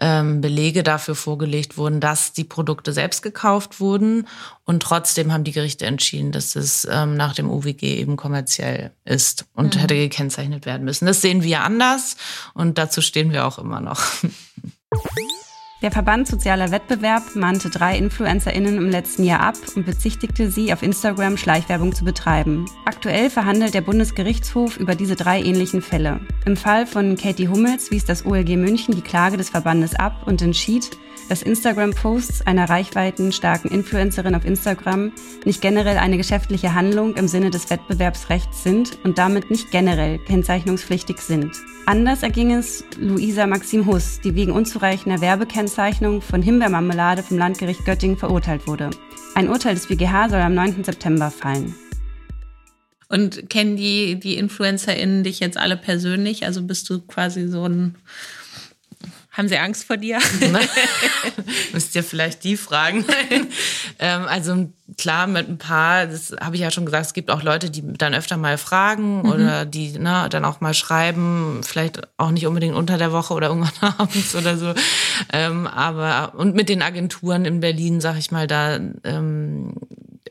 ähm, Belege dafür vorgelegt wurden, dass die Produkte selbst gekauft wurden. Und trotzdem haben die Gerichte entschieden, dass es ähm, nach dem UWG eben kommerziell ist und mhm. hätte gekennzeichnet werden müssen. Das sehen wir anders und dazu stehen wir auch immer noch. Der Verband Sozialer Wettbewerb mahnte drei InfluencerInnen im letzten Jahr ab und bezichtigte sie, auf Instagram Schleichwerbung zu betreiben. Aktuell verhandelt der Bundesgerichtshof über diese drei ähnlichen Fälle. Im Fall von Katie Hummels wies das OLG München die Klage des Verbandes ab und entschied, dass Instagram-Posts einer reichweitenstarken Influencerin auf Instagram nicht generell eine geschäftliche Handlung im Sinne des Wettbewerbsrechts sind und damit nicht generell kennzeichnungspflichtig sind. Anders erging es Luisa Maxim Huss, die wegen unzureichender Werbekennzeichnung von Himbeermarmelade vom Landgericht Göttingen verurteilt wurde. Ein Urteil des BGH soll am 9. September fallen. Und kennen die, die InfluencerInnen dich jetzt alle persönlich? Also bist du quasi so ein haben sie Angst vor dir? Müsst ihr vielleicht die fragen. ähm, also klar, mit ein paar, das habe ich ja schon gesagt, es gibt auch Leute, die dann öfter mal fragen mhm. oder die ne, dann auch mal schreiben, vielleicht auch nicht unbedingt unter der Woche oder irgendwann abends oder so. Ähm, aber und mit den Agenturen in Berlin, sag ich mal, da ähm,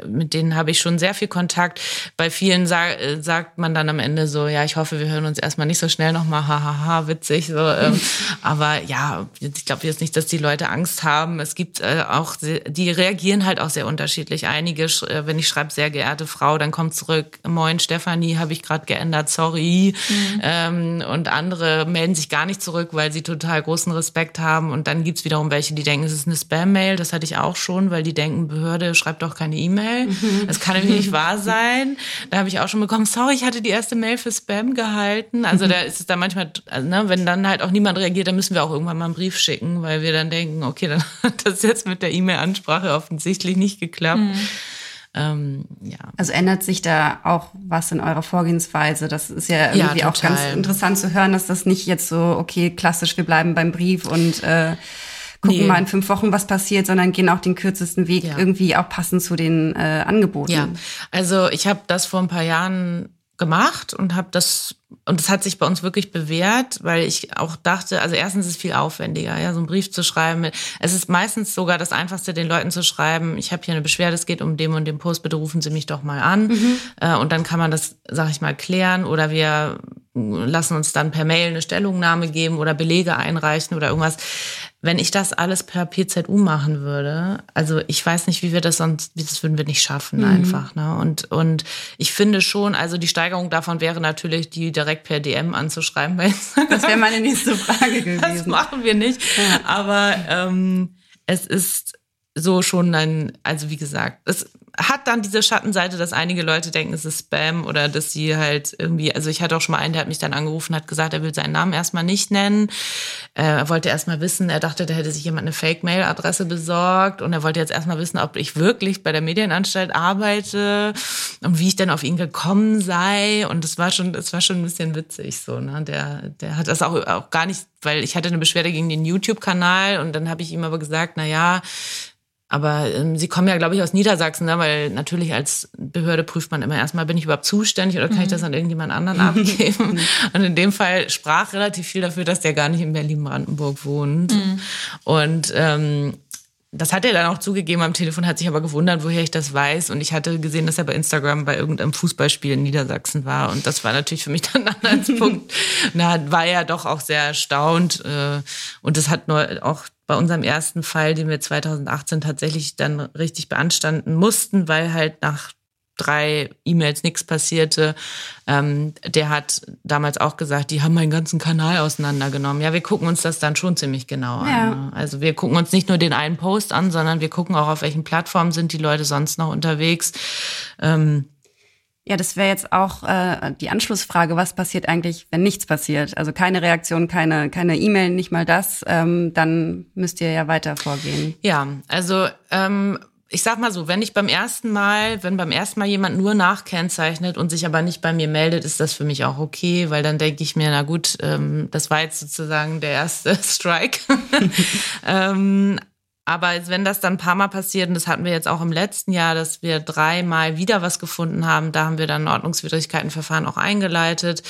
mit denen habe ich schon sehr viel Kontakt. Bei vielen sag, äh, sagt man dann am Ende so, ja, ich hoffe, wir hören uns erstmal nicht so schnell nochmal, hahaha, witzig. So, ähm, aber ja, ich glaube jetzt nicht, dass die Leute Angst haben. Es gibt äh, auch, die reagieren halt auch sehr unterschiedlich. Einige, äh, wenn ich schreibe, sehr geehrte Frau, dann kommt zurück, moin Stefanie, habe ich gerade geändert, sorry. Mhm. Ähm, und andere melden sich gar nicht zurück, weil sie total großen Respekt haben. Und dann gibt's wiederum welche, die denken, es ist eine Spam-Mail. Das hatte ich auch schon, weil die denken, Behörde schreibt doch keine E-Mail. E-Mail. Mhm. Das kann nämlich nicht wahr sein. Da habe ich auch schon bekommen, sorry, ich hatte die erste Mail für Spam gehalten. Also da ist es dann manchmal, also, ne, wenn dann halt auch niemand reagiert, dann müssen wir auch irgendwann mal einen Brief schicken, weil wir dann denken, okay, dann hat das jetzt mit der E-Mail-Ansprache offensichtlich nicht geklappt. Mhm. Ähm, ja. Also ändert sich da auch was in eurer Vorgehensweise? Das ist ja irgendwie ja, auch ganz interessant zu hören, dass das nicht jetzt so, okay, klassisch, wir bleiben beim Brief und äh, gucken nee. mal in fünf Wochen, was passiert, sondern gehen auch den kürzesten Weg ja. irgendwie auch passend zu den äh, Angeboten. Ja, also ich habe das vor ein paar Jahren gemacht und habe das und es hat sich bei uns wirklich bewährt, weil ich auch dachte, also erstens ist es viel aufwendiger, ja, so einen Brief zu schreiben. Es ist meistens sogar das Einfachste, den Leuten zu schreiben, ich habe hier eine Beschwerde, es geht um dem und dem Post, bitte rufen Sie mich doch mal an. Mhm. Äh, und dann kann man das, sag ich mal, klären oder wir lassen uns dann per Mail eine Stellungnahme geben oder Belege einreichen oder irgendwas. Wenn ich das alles per PZU machen würde, also ich weiß nicht, wie wir das sonst, wie das würden wir nicht schaffen mhm. einfach. Ne? Und, und ich finde schon, also die Steigerung davon wäre natürlich, die direkt per DM anzuschreiben. Weil das wäre meine nächste Frage gewesen. Das machen wir nicht. Ja. Aber ähm, es ist so schon ein, also wie gesagt, es hat dann diese Schattenseite, dass einige Leute denken, es ist Spam oder dass sie halt irgendwie, also ich hatte auch schon mal einen, der hat mich dann angerufen, hat gesagt, er will seinen Namen erstmal nicht nennen. Äh, er wollte erstmal wissen, er dachte, da hätte sich jemand eine Fake-Mail-Adresse besorgt und er wollte jetzt erstmal wissen, ob ich wirklich bei der Medienanstalt arbeite und wie ich denn auf ihn gekommen sei. Und das war schon, das war schon ein bisschen witzig so, ne? Der, der hat das auch, auch gar nicht, weil ich hatte eine Beschwerde gegen den YouTube-Kanal und dann habe ich ihm aber gesagt, na ja, aber ähm, Sie kommen ja, glaube ich, aus Niedersachsen, ne? weil natürlich als Behörde prüft man immer erstmal, bin ich überhaupt zuständig oder kann ich mhm. das an irgendjemand anderen abgeben? Und in dem Fall sprach relativ viel dafür, dass der gar nicht in Berlin-Brandenburg wohnt. Mhm. Und ähm, das hat er dann auch zugegeben am Telefon, hat sich aber gewundert, woher ich das weiß. Und ich hatte gesehen, dass er bei Instagram bei irgendeinem Fußballspiel in Niedersachsen war. Und das war natürlich für mich dann ein Anhaltspunkt. da war er doch auch sehr erstaunt. Äh, und das hat nur auch bei unserem ersten Fall, den wir 2018 tatsächlich dann richtig beanstanden mussten, weil halt nach drei E-Mails nichts passierte. Ähm, der hat damals auch gesagt, die haben meinen ganzen Kanal auseinandergenommen. Ja, wir gucken uns das dann schon ziemlich genau ja. an. Ne? Also wir gucken uns nicht nur den einen Post an, sondern wir gucken auch, auf welchen Plattformen sind die Leute sonst noch unterwegs. Ähm, ja, das wäre jetzt auch äh, die Anschlussfrage, was passiert eigentlich, wenn nichts passiert? Also keine Reaktion, keine keine E-Mail, nicht mal das, ähm, dann müsst ihr ja weiter vorgehen. Ja, also ähm, ich sag mal so, wenn ich beim ersten Mal, wenn beim ersten Mal jemand nur nachkennzeichnet und sich aber nicht bei mir meldet, ist das für mich auch okay, weil dann denke ich mir, na gut, ähm, das war jetzt sozusagen der erste Strike. ähm, aber wenn das dann ein paar Mal passiert, und das hatten wir jetzt auch im letzten Jahr, dass wir dreimal wieder was gefunden haben, da haben wir dann Ordnungswidrigkeitenverfahren auch eingeleitet,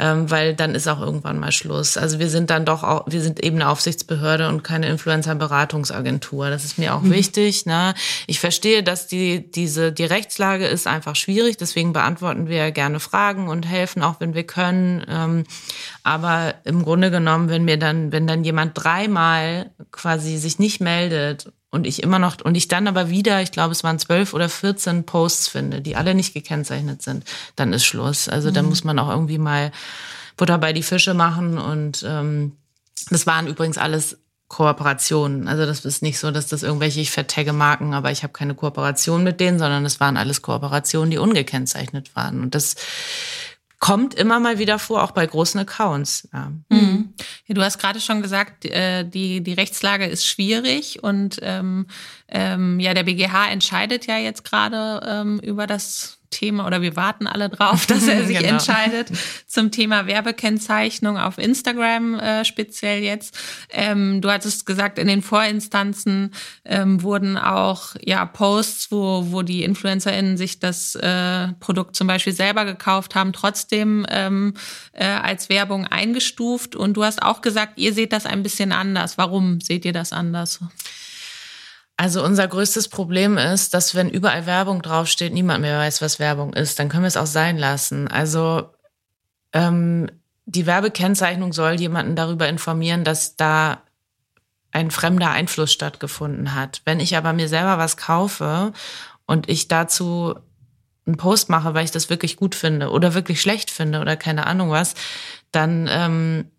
ähm, weil dann ist auch irgendwann mal Schluss. Also wir sind dann doch auch, wir sind eben eine Aufsichtsbehörde und keine Influencer-Beratungsagentur. Das ist mir auch mhm. wichtig. Ne? Ich verstehe, dass die, diese, die Rechtslage ist einfach schwierig, deswegen beantworten wir gerne Fragen und helfen auch, wenn wir können. Ähm, aber im Grunde genommen, wenn mir dann, wenn dann jemand dreimal quasi sich nicht meldet, und ich immer noch, und ich dann aber wieder, ich glaube, es waren zwölf oder vierzehn Posts finde, die alle nicht gekennzeichnet sind, dann ist Schluss. Also mhm. dann muss man auch irgendwie mal Butter bei die Fische machen und ähm, das waren übrigens alles Kooperationen. Also das ist nicht so, dass das irgendwelche, ich vertagge Marken, aber ich habe keine Kooperation mit denen, sondern es waren alles Kooperationen, die ungekennzeichnet waren. Und das kommt immer mal wieder vor, auch bei großen Accounts. Ja. Mhm. ja du hast gerade schon gesagt, äh, die, die Rechtslage ist schwierig und ähm, ähm, ja, der BGH entscheidet ja jetzt gerade ähm, über das Thema oder wir warten alle drauf, dass er sich genau. entscheidet zum Thema Werbekennzeichnung auf Instagram äh, speziell jetzt. Ähm, du hattest gesagt, in den Vorinstanzen ähm, wurden auch ja Posts, wo, wo die InfluencerInnen sich das äh, Produkt zum Beispiel selber gekauft haben, trotzdem ähm, äh, als Werbung eingestuft. Und du hast auch gesagt, ihr seht das ein bisschen anders. Warum seht ihr das anders? Also unser größtes Problem ist, dass wenn überall Werbung draufsteht, niemand mehr weiß, was Werbung ist. Dann können wir es auch sein lassen. Also ähm, die Werbekennzeichnung soll jemanden darüber informieren, dass da ein fremder Einfluss stattgefunden hat. Wenn ich aber mir selber was kaufe und ich dazu einen Post mache, weil ich das wirklich gut finde oder wirklich schlecht finde oder keine Ahnung was, dann ähm,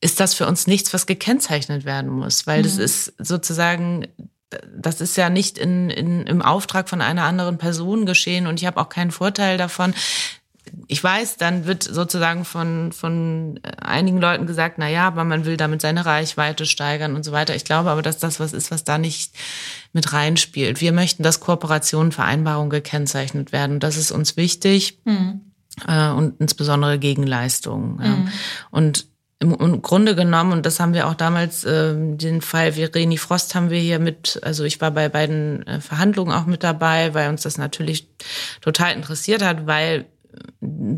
ist das für uns nichts, was gekennzeichnet werden muss, weil mhm. das ist sozusagen das ist ja nicht in, in, im Auftrag von einer anderen Person geschehen und ich habe auch keinen Vorteil davon ich weiß, dann wird sozusagen von, von einigen Leuten gesagt, na ja, aber man will damit seine Reichweite steigern und so weiter. Ich glaube aber, dass das was ist, was da nicht mit reinspielt. Wir möchten, dass Kooperationen, Vereinbarungen gekennzeichnet werden. Das ist uns wichtig. Mhm. Äh, und insbesondere Gegenleistungen. Mhm. Und im, Grunde genommen, und das haben wir auch damals, äh, den Fall Vereni Frost haben wir hier mit, also ich war bei beiden äh, Verhandlungen auch mit dabei, weil uns das natürlich total interessiert hat, weil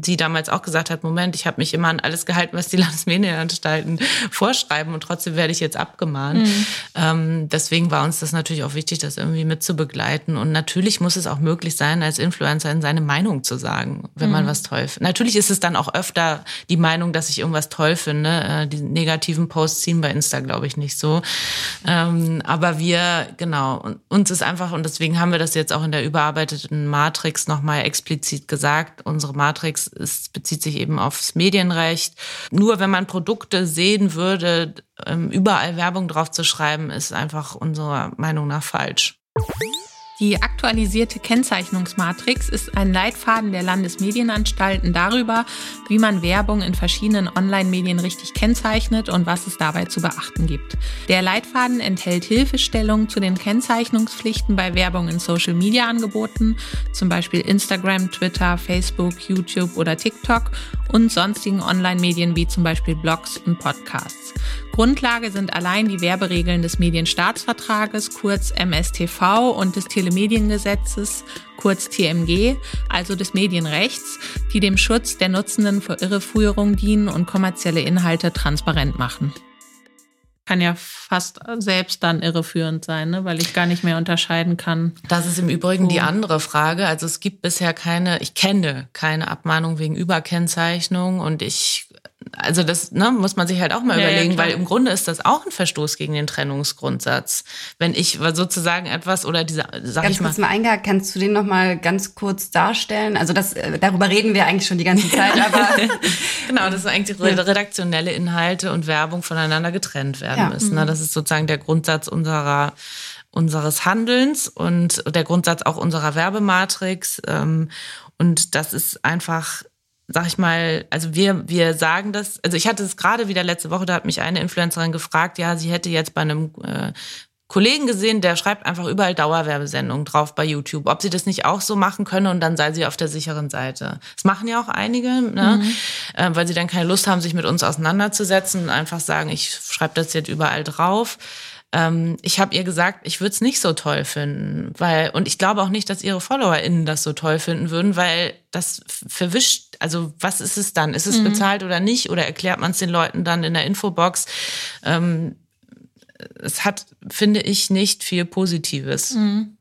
sie damals auch gesagt hat, Moment, ich habe mich immer an alles gehalten, was die Landesmedienanstalten vorschreiben und trotzdem werde ich jetzt abgemahnt. Mhm. Ähm, deswegen war uns das natürlich auch wichtig, das irgendwie mitzubegleiten. Und natürlich muss es auch möglich sein, als Influencer seine Meinung zu sagen, wenn mhm. man was toll findet. Natürlich ist es dann auch öfter die Meinung, dass ich irgendwas toll finde. Äh, die negativen Posts ziehen bei Insta, glaube ich, nicht so. Ähm, aber wir, genau, uns ist einfach, und deswegen haben wir das jetzt auch in der überarbeiteten Matrix nochmal explizit gesagt, unsere Matrix ist, bezieht sich eben aufs Medienrecht. Nur wenn man Produkte sehen würde, ähm, überall Werbung drauf zu schreiben, ist einfach unserer Meinung nach falsch. Die aktualisierte Kennzeichnungsmatrix ist ein Leitfaden der Landesmedienanstalten darüber, wie man Werbung in verschiedenen Online-Medien richtig kennzeichnet und was es dabei zu beachten gibt. Der Leitfaden enthält Hilfestellungen zu den Kennzeichnungspflichten bei Werbung in Social-Media-Angeboten, zum Beispiel Instagram, Twitter, Facebook, YouTube oder TikTok und sonstigen Online-Medien wie zum Beispiel Blogs und Podcasts. Grundlage sind allein die Werberegeln des Medienstaatsvertrages, kurz MSTV, und des Telemediengesetzes, kurz TMG, also des Medienrechts, die dem Schutz der Nutzenden vor Irreführung dienen und kommerzielle Inhalte transparent machen kann ja fast selbst dann irreführend sein, ne? weil ich gar nicht mehr unterscheiden kann. Das ist im Übrigen die andere Frage. Also es gibt bisher keine, ich kenne keine Abmahnung wegen Überkennzeichnung und ich also das ne, muss man sich halt auch mal ja, überlegen, ja, weil im Grunde ist das auch ein Verstoß gegen den Trennungsgrundsatz. Wenn ich sozusagen etwas oder diese, sag ganz ich mal. Kurz mal eingehakt, kannst du den noch mal ganz kurz darstellen? Also das, äh, darüber reden wir eigentlich schon die ganze Zeit, aber. genau, das sind eigentlich redaktionelle Inhalte und Werbung voneinander getrennt werden ja. müssen. Ne? Das ist sozusagen der Grundsatz unserer unseres Handelns und der Grundsatz auch unserer Werbematrix. Ähm, und das ist einfach sag ich mal, also wir, wir sagen das, also ich hatte es gerade wieder letzte Woche, da hat mich eine Influencerin gefragt, ja, sie hätte jetzt bei einem äh, Kollegen gesehen, der schreibt einfach überall Dauerwerbesendungen drauf bei YouTube, ob sie das nicht auch so machen könne und dann sei sie auf der sicheren Seite. Das machen ja auch einige, ne? Mhm. Äh, weil sie dann keine Lust haben, sich mit uns auseinanderzusetzen und einfach sagen, ich schreibe das jetzt überall drauf. Ähm, ich habe ihr gesagt, ich würde es nicht so toll finden, weil und ich glaube auch nicht, dass ihre FollowerInnen das so toll finden würden, weil das verwischt. Also was ist es dann? Ist es mhm. bezahlt oder nicht? Oder erklärt man es den Leuten dann in der Infobox? Ähm, es hat, finde ich, nicht viel Positives. Mhm.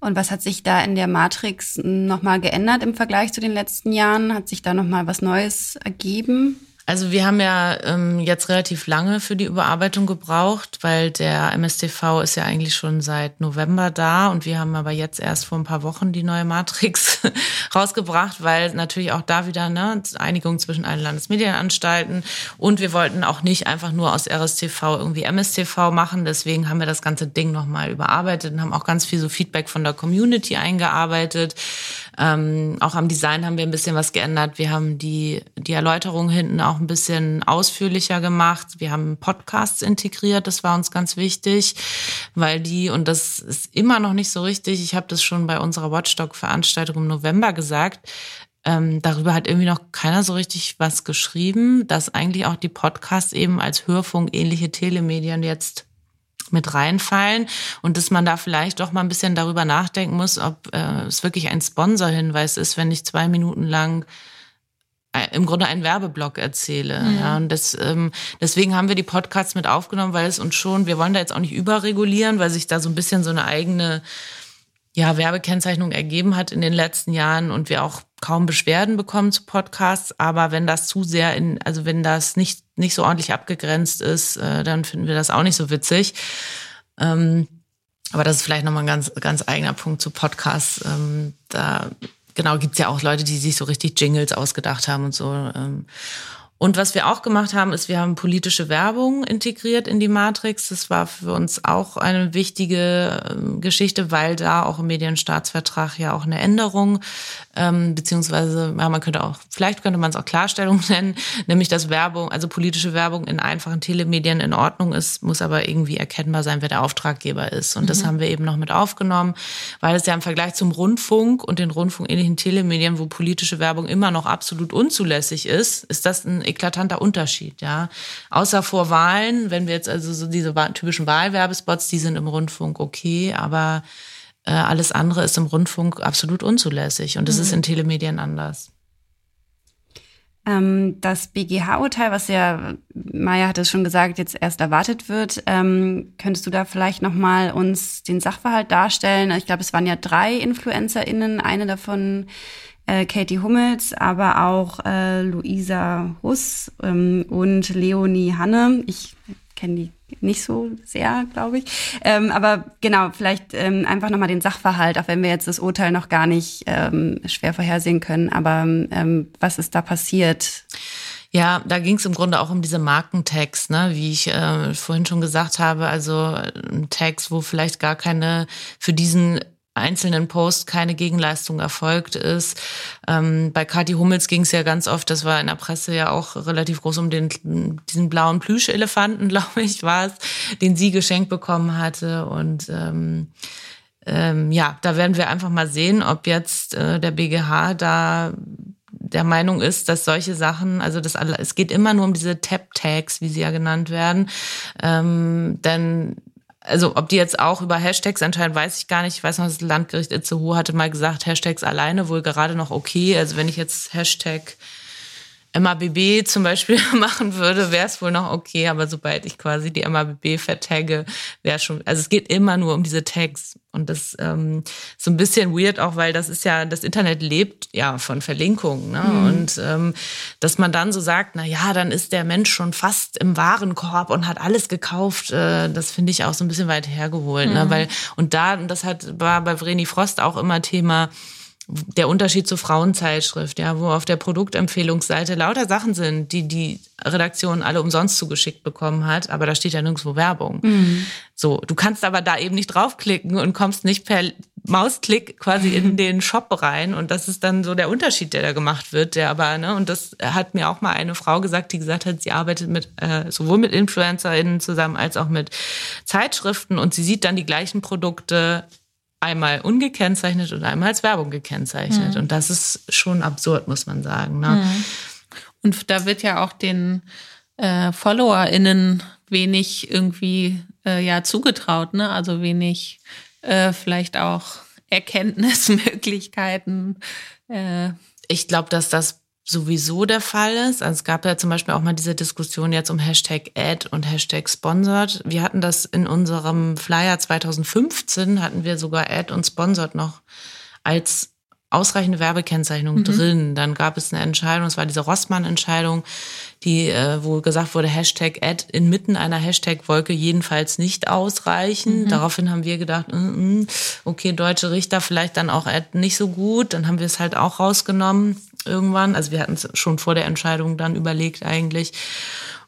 Und was hat sich da in der Matrix nochmal geändert im Vergleich zu den letzten Jahren? Hat sich da nochmal was Neues ergeben? Also wir haben ja ähm, jetzt relativ lange für die Überarbeitung gebraucht, weil der MSTV ist ja eigentlich schon seit November da und wir haben aber jetzt erst vor ein paar Wochen die neue Matrix rausgebracht, weil natürlich auch da wieder ne, Einigung zwischen allen Landesmedienanstalten und wir wollten auch nicht einfach nur aus RSTV irgendwie MSTV machen. Deswegen haben wir das ganze Ding nochmal überarbeitet und haben auch ganz viel so Feedback von der Community eingearbeitet. Ähm, auch am Design haben wir ein bisschen was geändert. Wir haben die, die Erläuterung hinten auch ein bisschen ausführlicher gemacht. Wir haben Podcasts integriert, das war uns ganz wichtig, weil die, und das ist immer noch nicht so richtig, ich habe das schon bei unserer Watchdog-Veranstaltung im November gesagt, ähm, darüber hat irgendwie noch keiner so richtig was geschrieben, dass eigentlich auch die Podcasts eben als Hörfunk ähnliche Telemedien jetzt mit reinfallen und dass man da vielleicht doch mal ein bisschen darüber nachdenken muss, ob äh, es wirklich ein Sponsorhinweis ist, wenn ich zwei Minuten lang äh, im Grunde einen Werbeblock erzähle. Mhm. Ja, und das, ähm, deswegen haben wir die Podcasts mit aufgenommen, weil es uns schon, wir wollen da jetzt auch nicht überregulieren, weil sich da so ein bisschen so eine eigene ja, Werbekennzeichnung ergeben hat in den letzten Jahren und wir auch kaum Beschwerden bekommen zu Podcasts. Aber wenn das zu sehr in, also wenn das nicht, nicht so ordentlich abgegrenzt ist, äh, dann finden wir das auch nicht so witzig. Ähm, aber das ist vielleicht nochmal ein ganz, ganz eigener Punkt zu Podcasts. Ähm, da, genau, gibt's ja auch Leute, die sich so richtig Jingles ausgedacht haben und so. Ähm, Und was wir auch gemacht haben, ist, wir haben politische Werbung integriert in die Matrix. Das war für uns auch eine wichtige ähm, Geschichte, weil da auch im Medienstaatsvertrag ja auch eine Änderung, ähm, beziehungsweise, ja, man könnte auch, vielleicht könnte man es auch Klarstellung nennen, nämlich dass Werbung, also politische Werbung in einfachen Telemedien in Ordnung ist, muss aber irgendwie erkennbar sein, wer der Auftraggeber ist. Und mhm. das haben wir eben noch mit aufgenommen, weil es ja im Vergleich zum Rundfunk und den rundfunkähnlichen Telemedien, wo politische Werbung immer noch absolut unzulässig ist, ist das ein eklatanter Unterschied, ja. Außer vor Wahlen, wenn wir jetzt also so diese typischen Wahlwerbespots, die sind im Rundfunk okay, aber äh, alles andere ist im Rundfunk absolut unzulässig und das mhm. ist in Telemedien anders. Ähm, das BGH-Urteil, was ja, Maya hat es schon gesagt, jetzt erst erwartet wird, ähm, könntest du da vielleicht nochmal uns den Sachverhalt darstellen? Ich glaube, es waren ja drei InfluencerInnen, eine davon äh, Katie Hummels, aber auch äh, Luisa Huss ähm, und Leonie Hanne. Ich kenne die nicht so sehr, glaube ich. Ähm, aber genau, vielleicht ähm, einfach nochmal den Sachverhalt, auch wenn wir jetzt das Urteil noch gar nicht ähm, schwer vorhersehen können. Aber ähm, was ist da passiert? Ja, da ging es im Grunde auch um diese Markentags, ne? wie ich äh, vorhin schon gesagt habe. Also Tags, wo vielleicht gar keine für diesen einzelnen Post keine Gegenleistung erfolgt ist. Ähm, bei Kathi Hummels ging es ja ganz oft, das war in der Presse ja auch relativ groß um den diesen blauen Plüschelefanten, glaube ich, war es, den sie geschenkt bekommen hatte. Und ähm, ähm, ja, da werden wir einfach mal sehen, ob jetzt äh, der BGH da der Meinung ist, dass solche Sachen, also das es geht immer nur um diese Tap-Tags, wie sie ja genannt werden, ähm, denn also ob die jetzt auch über Hashtags entscheiden, weiß ich gar nicht. Ich weiß noch, das Landgericht Itzehoe hatte mal gesagt, Hashtags alleine wohl gerade noch okay. Also wenn ich jetzt Hashtag MABB zum Beispiel machen würde, wäre es wohl noch okay, aber sobald ich quasi die MABB vertagge, wäre schon, also es geht immer nur um diese Tags und das ähm, so ein bisschen weird auch, weil das ist ja, das Internet lebt ja von Verlinkungen ne? Mhm. und ähm, dass man dann so sagt, na ja, dann ist der Mensch schon fast im Warenkorb und hat alles gekauft, äh, das finde ich auch so ein bisschen weit hergeholt, ne? mhm. ne? weil und da, und das hat war bei Vreni Frost auch immer Thema, der Unterschied zur Frauenzeitschrift, ja, wo auf der Produktempfehlungsseite lauter Sachen sind, die die Redaktion alle umsonst zugeschickt bekommen hat, aber da steht ja nirgendwo Werbung. Mhm. So, du kannst aber da eben nicht draufklicken und kommst nicht per Mausklick quasi in den Shop rein und das ist dann so der Unterschied, der da gemacht wird, der aber, ne, und das hat mir auch mal eine Frau gesagt, die gesagt hat, sie arbeitet mit, äh, sowohl mit InfluencerInnen zusammen als auch mit Zeitschriften und sie sieht dann die gleichen Produkte einmal ungekennzeichnet und einmal als Werbung gekennzeichnet. Mhm. Und das ist schon absurd, muss man sagen. Ne? Mhm. Und da wird ja auch den äh, FollowerInnen wenig irgendwie äh, ja zugetraut, ne? Also wenig äh, vielleicht auch Erkenntnismöglichkeiten. Äh. Ich glaube, dass das sowieso der Fall ist. Also es gab ja zum Beispiel auch mal diese Diskussion jetzt um Hashtag Ad und Hashtag Sponsored. Wir hatten das in unserem Flyer 2015, hatten wir sogar Ad und Sponsored noch als ausreichende Werbekennzeichnung mhm. drin. Dann gab es eine Entscheidung, es war diese Rossmann-Entscheidung, die, äh, wo gesagt wurde, Hashtag Ad inmitten einer Hashtag-Wolke jedenfalls nicht ausreichen. Mhm. Daraufhin haben wir gedacht, mm, mm, okay, deutsche Richter vielleicht dann auch Ad nicht so gut. Dann haben wir es halt auch rausgenommen irgendwann. Also wir hatten es schon vor der Entscheidung dann überlegt eigentlich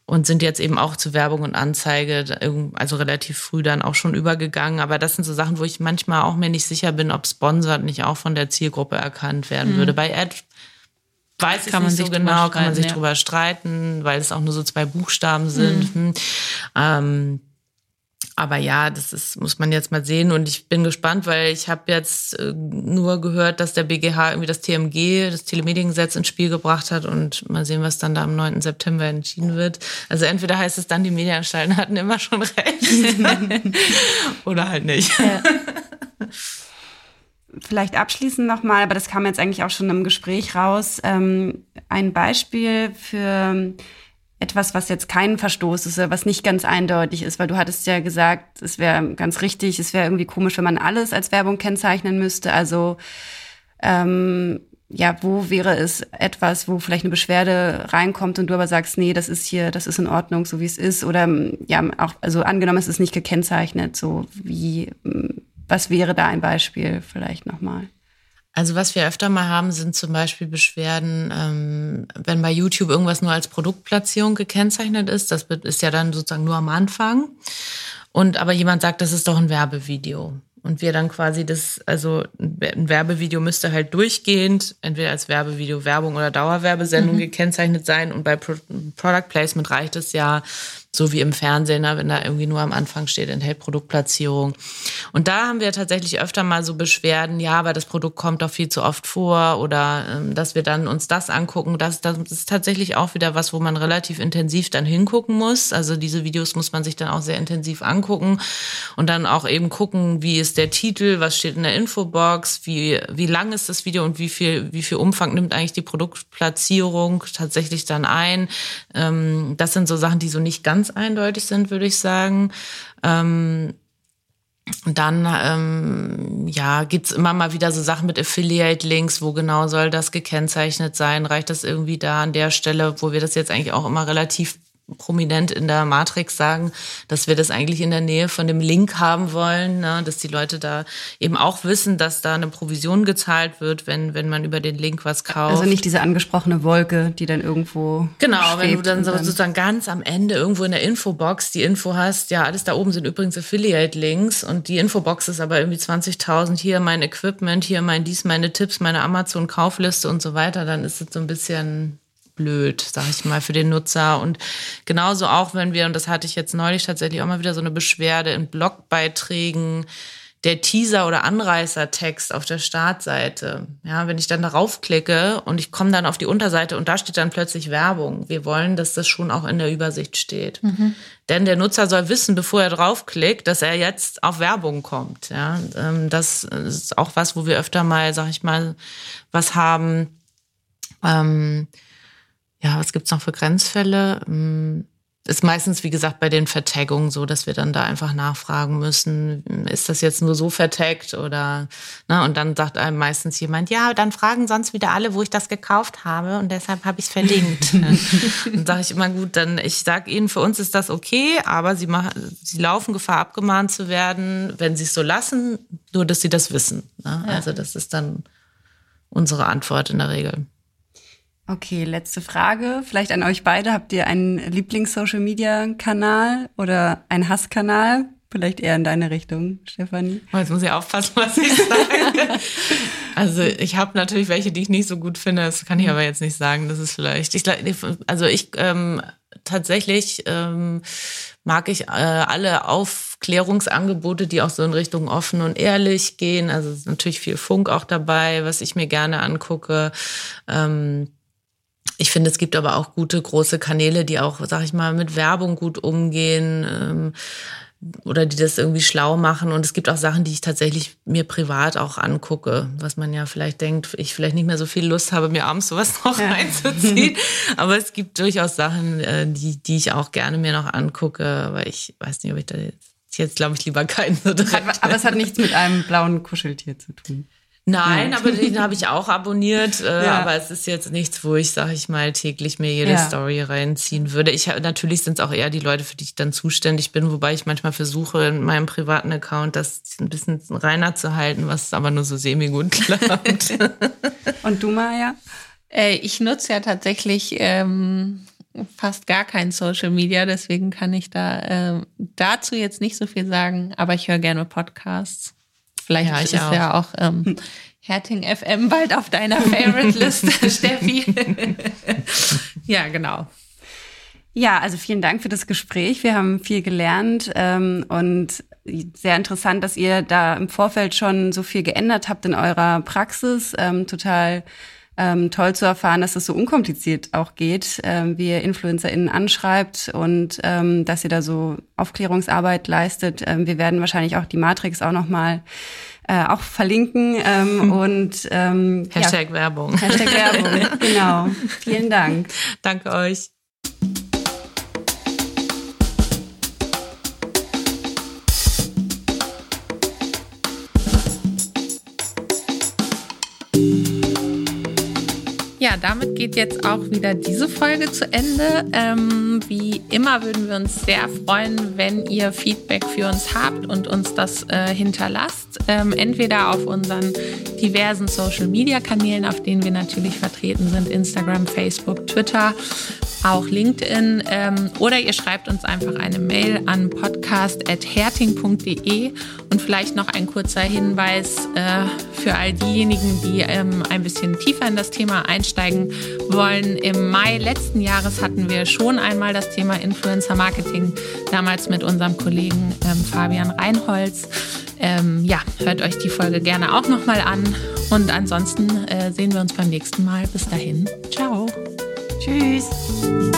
und sind jetzt eben auch zu Werbung und Anzeige, also relativ früh dann auch schon übergegangen. Aber das sind so Sachen, wo ich manchmal auch mir nicht sicher bin, ob Sponsored nicht auch von der Zielgruppe erkannt werden mhm. würde. Bei Ad weiß ich nicht so genau, kann man sich ja. drüber streiten, weil es auch nur so zwei Buchstaben sind. Mhm. Hm. Ähm, aber ja, das ist, muss man jetzt mal sehen. Und ich bin gespannt, weil ich habe jetzt äh, nur gehört, dass der BGH irgendwie das TMG, das Telemediengesetz, ins Spiel gebracht hat. Und mal sehen, was dann da am 9. September entschieden wird. Also entweder heißt es dann, die Medienanstalten hatten immer schon recht. oder halt nicht. Ja. Vielleicht abschließend nochmal, aber das kam jetzt eigentlich auch schon im Gespräch raus, ähm, ein Beispiel für etwas, was jetzt kein Verstoß ist, was nicht ganz eindeutig ist, weil du hattest ja gesagt, es wäre ganz richtig, es wäre irgendwie komisch, wenn man alles als Werbung kennzeichnen müsste. Also ähm, ja, wo wäre es etwas, wo vielleicht eine Beschwerde reinkommt und du aber sagst, nee, das ist hier, das ist in Ordnung, so wie es ist, oder ja, auch, also angenommen, es ist nicht gekennzeichnet, so wie, was wäre da ein Beispiel vielleicht nochmal? Also was wir öfter mal haben, sind zum Beispiel Beschwerden, ähm, wenn bei YouTube irgendwas nur als Produktplatzierung gekennzeichnet ist. Das ist ja dann sozusagen nur am Anfang. Und aber jemand sagt, das ist doch ein Werbevideo. Und wir dann quasi das, also ein Werbevideo müsste halt durchgehend entweder als Werbevideo, Werbung oder Dauerwerbesendung mhm. gekennzeichnet sein. Und bei Pro Product Placement reicht es ja, so wie im Fernsehen, ne, wenn da irgendwie nur am Anfang steht, enthält Produktplatzierung. Und da haben wir tatsächlich öfter mal so Beschwerden, ja, aber das Produkt kommt doch viel zu oft vor oder ähm, dass wir dann uns das angucken. Das, das ist tatsächlich auch wieder was, wo man relativ intensiv dann hingucken muss. Also diese Videos muss man sich dann auch sehr intensiv angucken und dann auch eben gucken, wie ist der Titel, was steht in der Infobox, wie, wie lang ist das Video und wie viel, wie viel Umfang nimmt eigentlich die Produktplatzierung tatsächlich dann ein. Ähm, das sind so Sachen, die so nicht ganz ganz eindeutig sind, würde ich sagen. Ähm, dann ähm, ja gibt's immer mal wieder so Sachen mit Affiliate-Links, wo genau soll das gekennzeichnet sein? Reicht das irgendwie da an der Stelle, wo wir das jetzt eigentlich auch immer relativ prominent in der Matrix sagen, dass wir das eigentlich in der Nähe von dem Link haben wollen, ne? dass die Leute da eben auch wissen, dass da eine Provision gezahlt wird, wenn, wenn man über den Link was kauft. Also nicht diese angesprochene Wolke, die dann irgendwo. Genau, wenn du dann, dann sozusagen ganz am Ende irgendwo in der Infobox die Info hast, ja, alles da oben sind übrigens Affiliate-Links und die Infobox ist aber irgendwie 20.000, hier mein Equipment, hier mein dies, meine Tipps, meine Amazon-Kaufliste und so weiter, dann ist es so ein bisschen blöd, sag ich mal, für den Nutzer. Und genauso auch, wenn wir, und das hatte ich jetzt neulich tatsächlich auch mal wieder so eine Beschwerde in Blogbeiträgen, der Teaser oder Anreißertext auf der Startseite. Ja, wenn ich dann darauf klicke und ich komme dann auf die Unterseite und da steht dann plötzlich Werbung. Wir wollen, dass das schon auch in der Übersicht steht. Mhm. Denn der Nutzer soll wissen, bevor er draufklickt, dass er jetzt auf Werbung kommt. Ja, ähm, das ist auch was, wo wir öfter mal, sag ich mal, was haben. Ähm, ja, was gibt's noch für Grenzfälle? Hm, ist meistens, wie gesagt, bei den Vertaggungen so, dass wir dann da einfach nachfragen müssen, ist das jetzt nur so vertaggt oder, ne, und dann sagt einem meistens jemand, ja, dann fragen sonst wieder alle, wo ich das gekauft habe und deshalb habe ich es verlinkt. dann sage ich immer, gut, dann, ich sage Ihnen, für uns ist das okay, aber Sie, machen, Sie laufen Gefahr, abgemahnt zu werden, wenn Sie es so lassen, nur dass Sie das wissen. Ne? Ja. Also das ist dann unsere Antwort in der Regel. Okay, letzte Frage. Vielleicht an euch beide. Habt ihr einen Lieblings-Social-Media-Kanal oder einen Hasskanal? Vielleicht eher in deine Richtung, Stefanie. Oh, jetzt muss ich aufpassen, was ich sage. also ich habe natürlich welche, die ich nicht so gut finde. Das kann ich aber jetzt nicht sagen. Das ist vielleicht. Ich, also ich ähm, tatsächlich ähm, mag ich äh, alle Aufklärungsangebote, die auch so in Richtung offen und ehrlich gehen. Also ist natürlich viel Funk auch dabei, was ich mir gerne angucke. Ähm, ich finde, es gibt aber auch gute große Kanäle, die auch, sag ich mal, mit Werbung gut umgehen ähm, oder die das irgendwie schlau machen. Und es gibt auch Sachen, die ich tatsächlich mir privat auch angucke, was man ja vielleicht denkt, ich vielleicht nicht mehr so viel Lust habe, mir abends sowas noch ja. reinzuziehen. aber es gibt durchaus Sachen, äh, die, die ich auch gerne mir noch angucke. Aber ich weiß nicht, ob ich da jetzt, jetzt glaube ich, lieber keinen so direkt. Aber, aber es hat nichts mit einem blauen Kuscheltier zu tun. Nein, ja. aber den habe ich auch abonniert. Äh, ja. Aber es ist jetzt nichts, wo ich, sag ich mal, täglich mir jede ja. Story reinziehen würde. Ich natürlich sind es auch eher die Leute, für die ich dann zuständig bin, wobei ich manchmal versuche, in meinem privaten Account das ein bisschen reiner zu halten, was aber nur so semi-gut klappt. Und du, Maja? Äh, ich nutze ja tatsächlich ähm, fast gar kein Social Media, deswegen kann ich da äh, dazu jetzt nicht so viel sagen, aber ich höre gerne Podcasts. Vielleicht ja, ist auch. ja auch ähm, Herting FM bald auf deiner Favorite-Liste, Steffi. ja, genau. Ja, also vielen Dank für das Gespräch. Wir haben viel gelernt ähm, und sehr interessant, dass ihr da im Vorfeld schon so viel geändert habt in eurer Praxis. Ähm, total ähm, toll zu erfahren, dass es so unkompliziert auch geht, ähm, wie ihr InfluencerInnen anschreibt und ähm, dass ihr da so Aufklärungsarbeit leistet. Ähm, wir werden wahrscheinlich auch die Matrix auch nochmal äh, auch verlinken ähm, und ähm, Hashtag ja, Werbung. Hashtag Werbung, genau. Vielen Dank. Danke euch. Damit geht jetzt auch wieder diese Folge zu Ende. Ähm, wie immer würden wir uns sehr freuen, wenn ihr Feedback für uns habt und uns das äh, hinterlasst. Ähm, entweder auf unseren diversen Social-Media-Kanälen, auf denen wir natürlich vertreten sind, Instagram, Facebook, Twitter, auch LinkedIn. Ähm, oder ihr schreibt uns einfach eine Mail an podcast.herting.de und vielleicht noch ein kurzer Hinweis äh, für all diejenigen, die ähm, ein bisschen tiefer in das Thema einsteigen wollen. Im Mai letzten Jahres hatten wir schon einmal das Thema Influencer Marketing, damals mit unserem Kollegen ähm, Fabian Reinholz. Ähm, ja, hört euch die Folge gerne auch nochmal an. Und ansonsten äh, sehen wir uns beim nächsten Mal. Bis dahin. Ciao. Tschüss.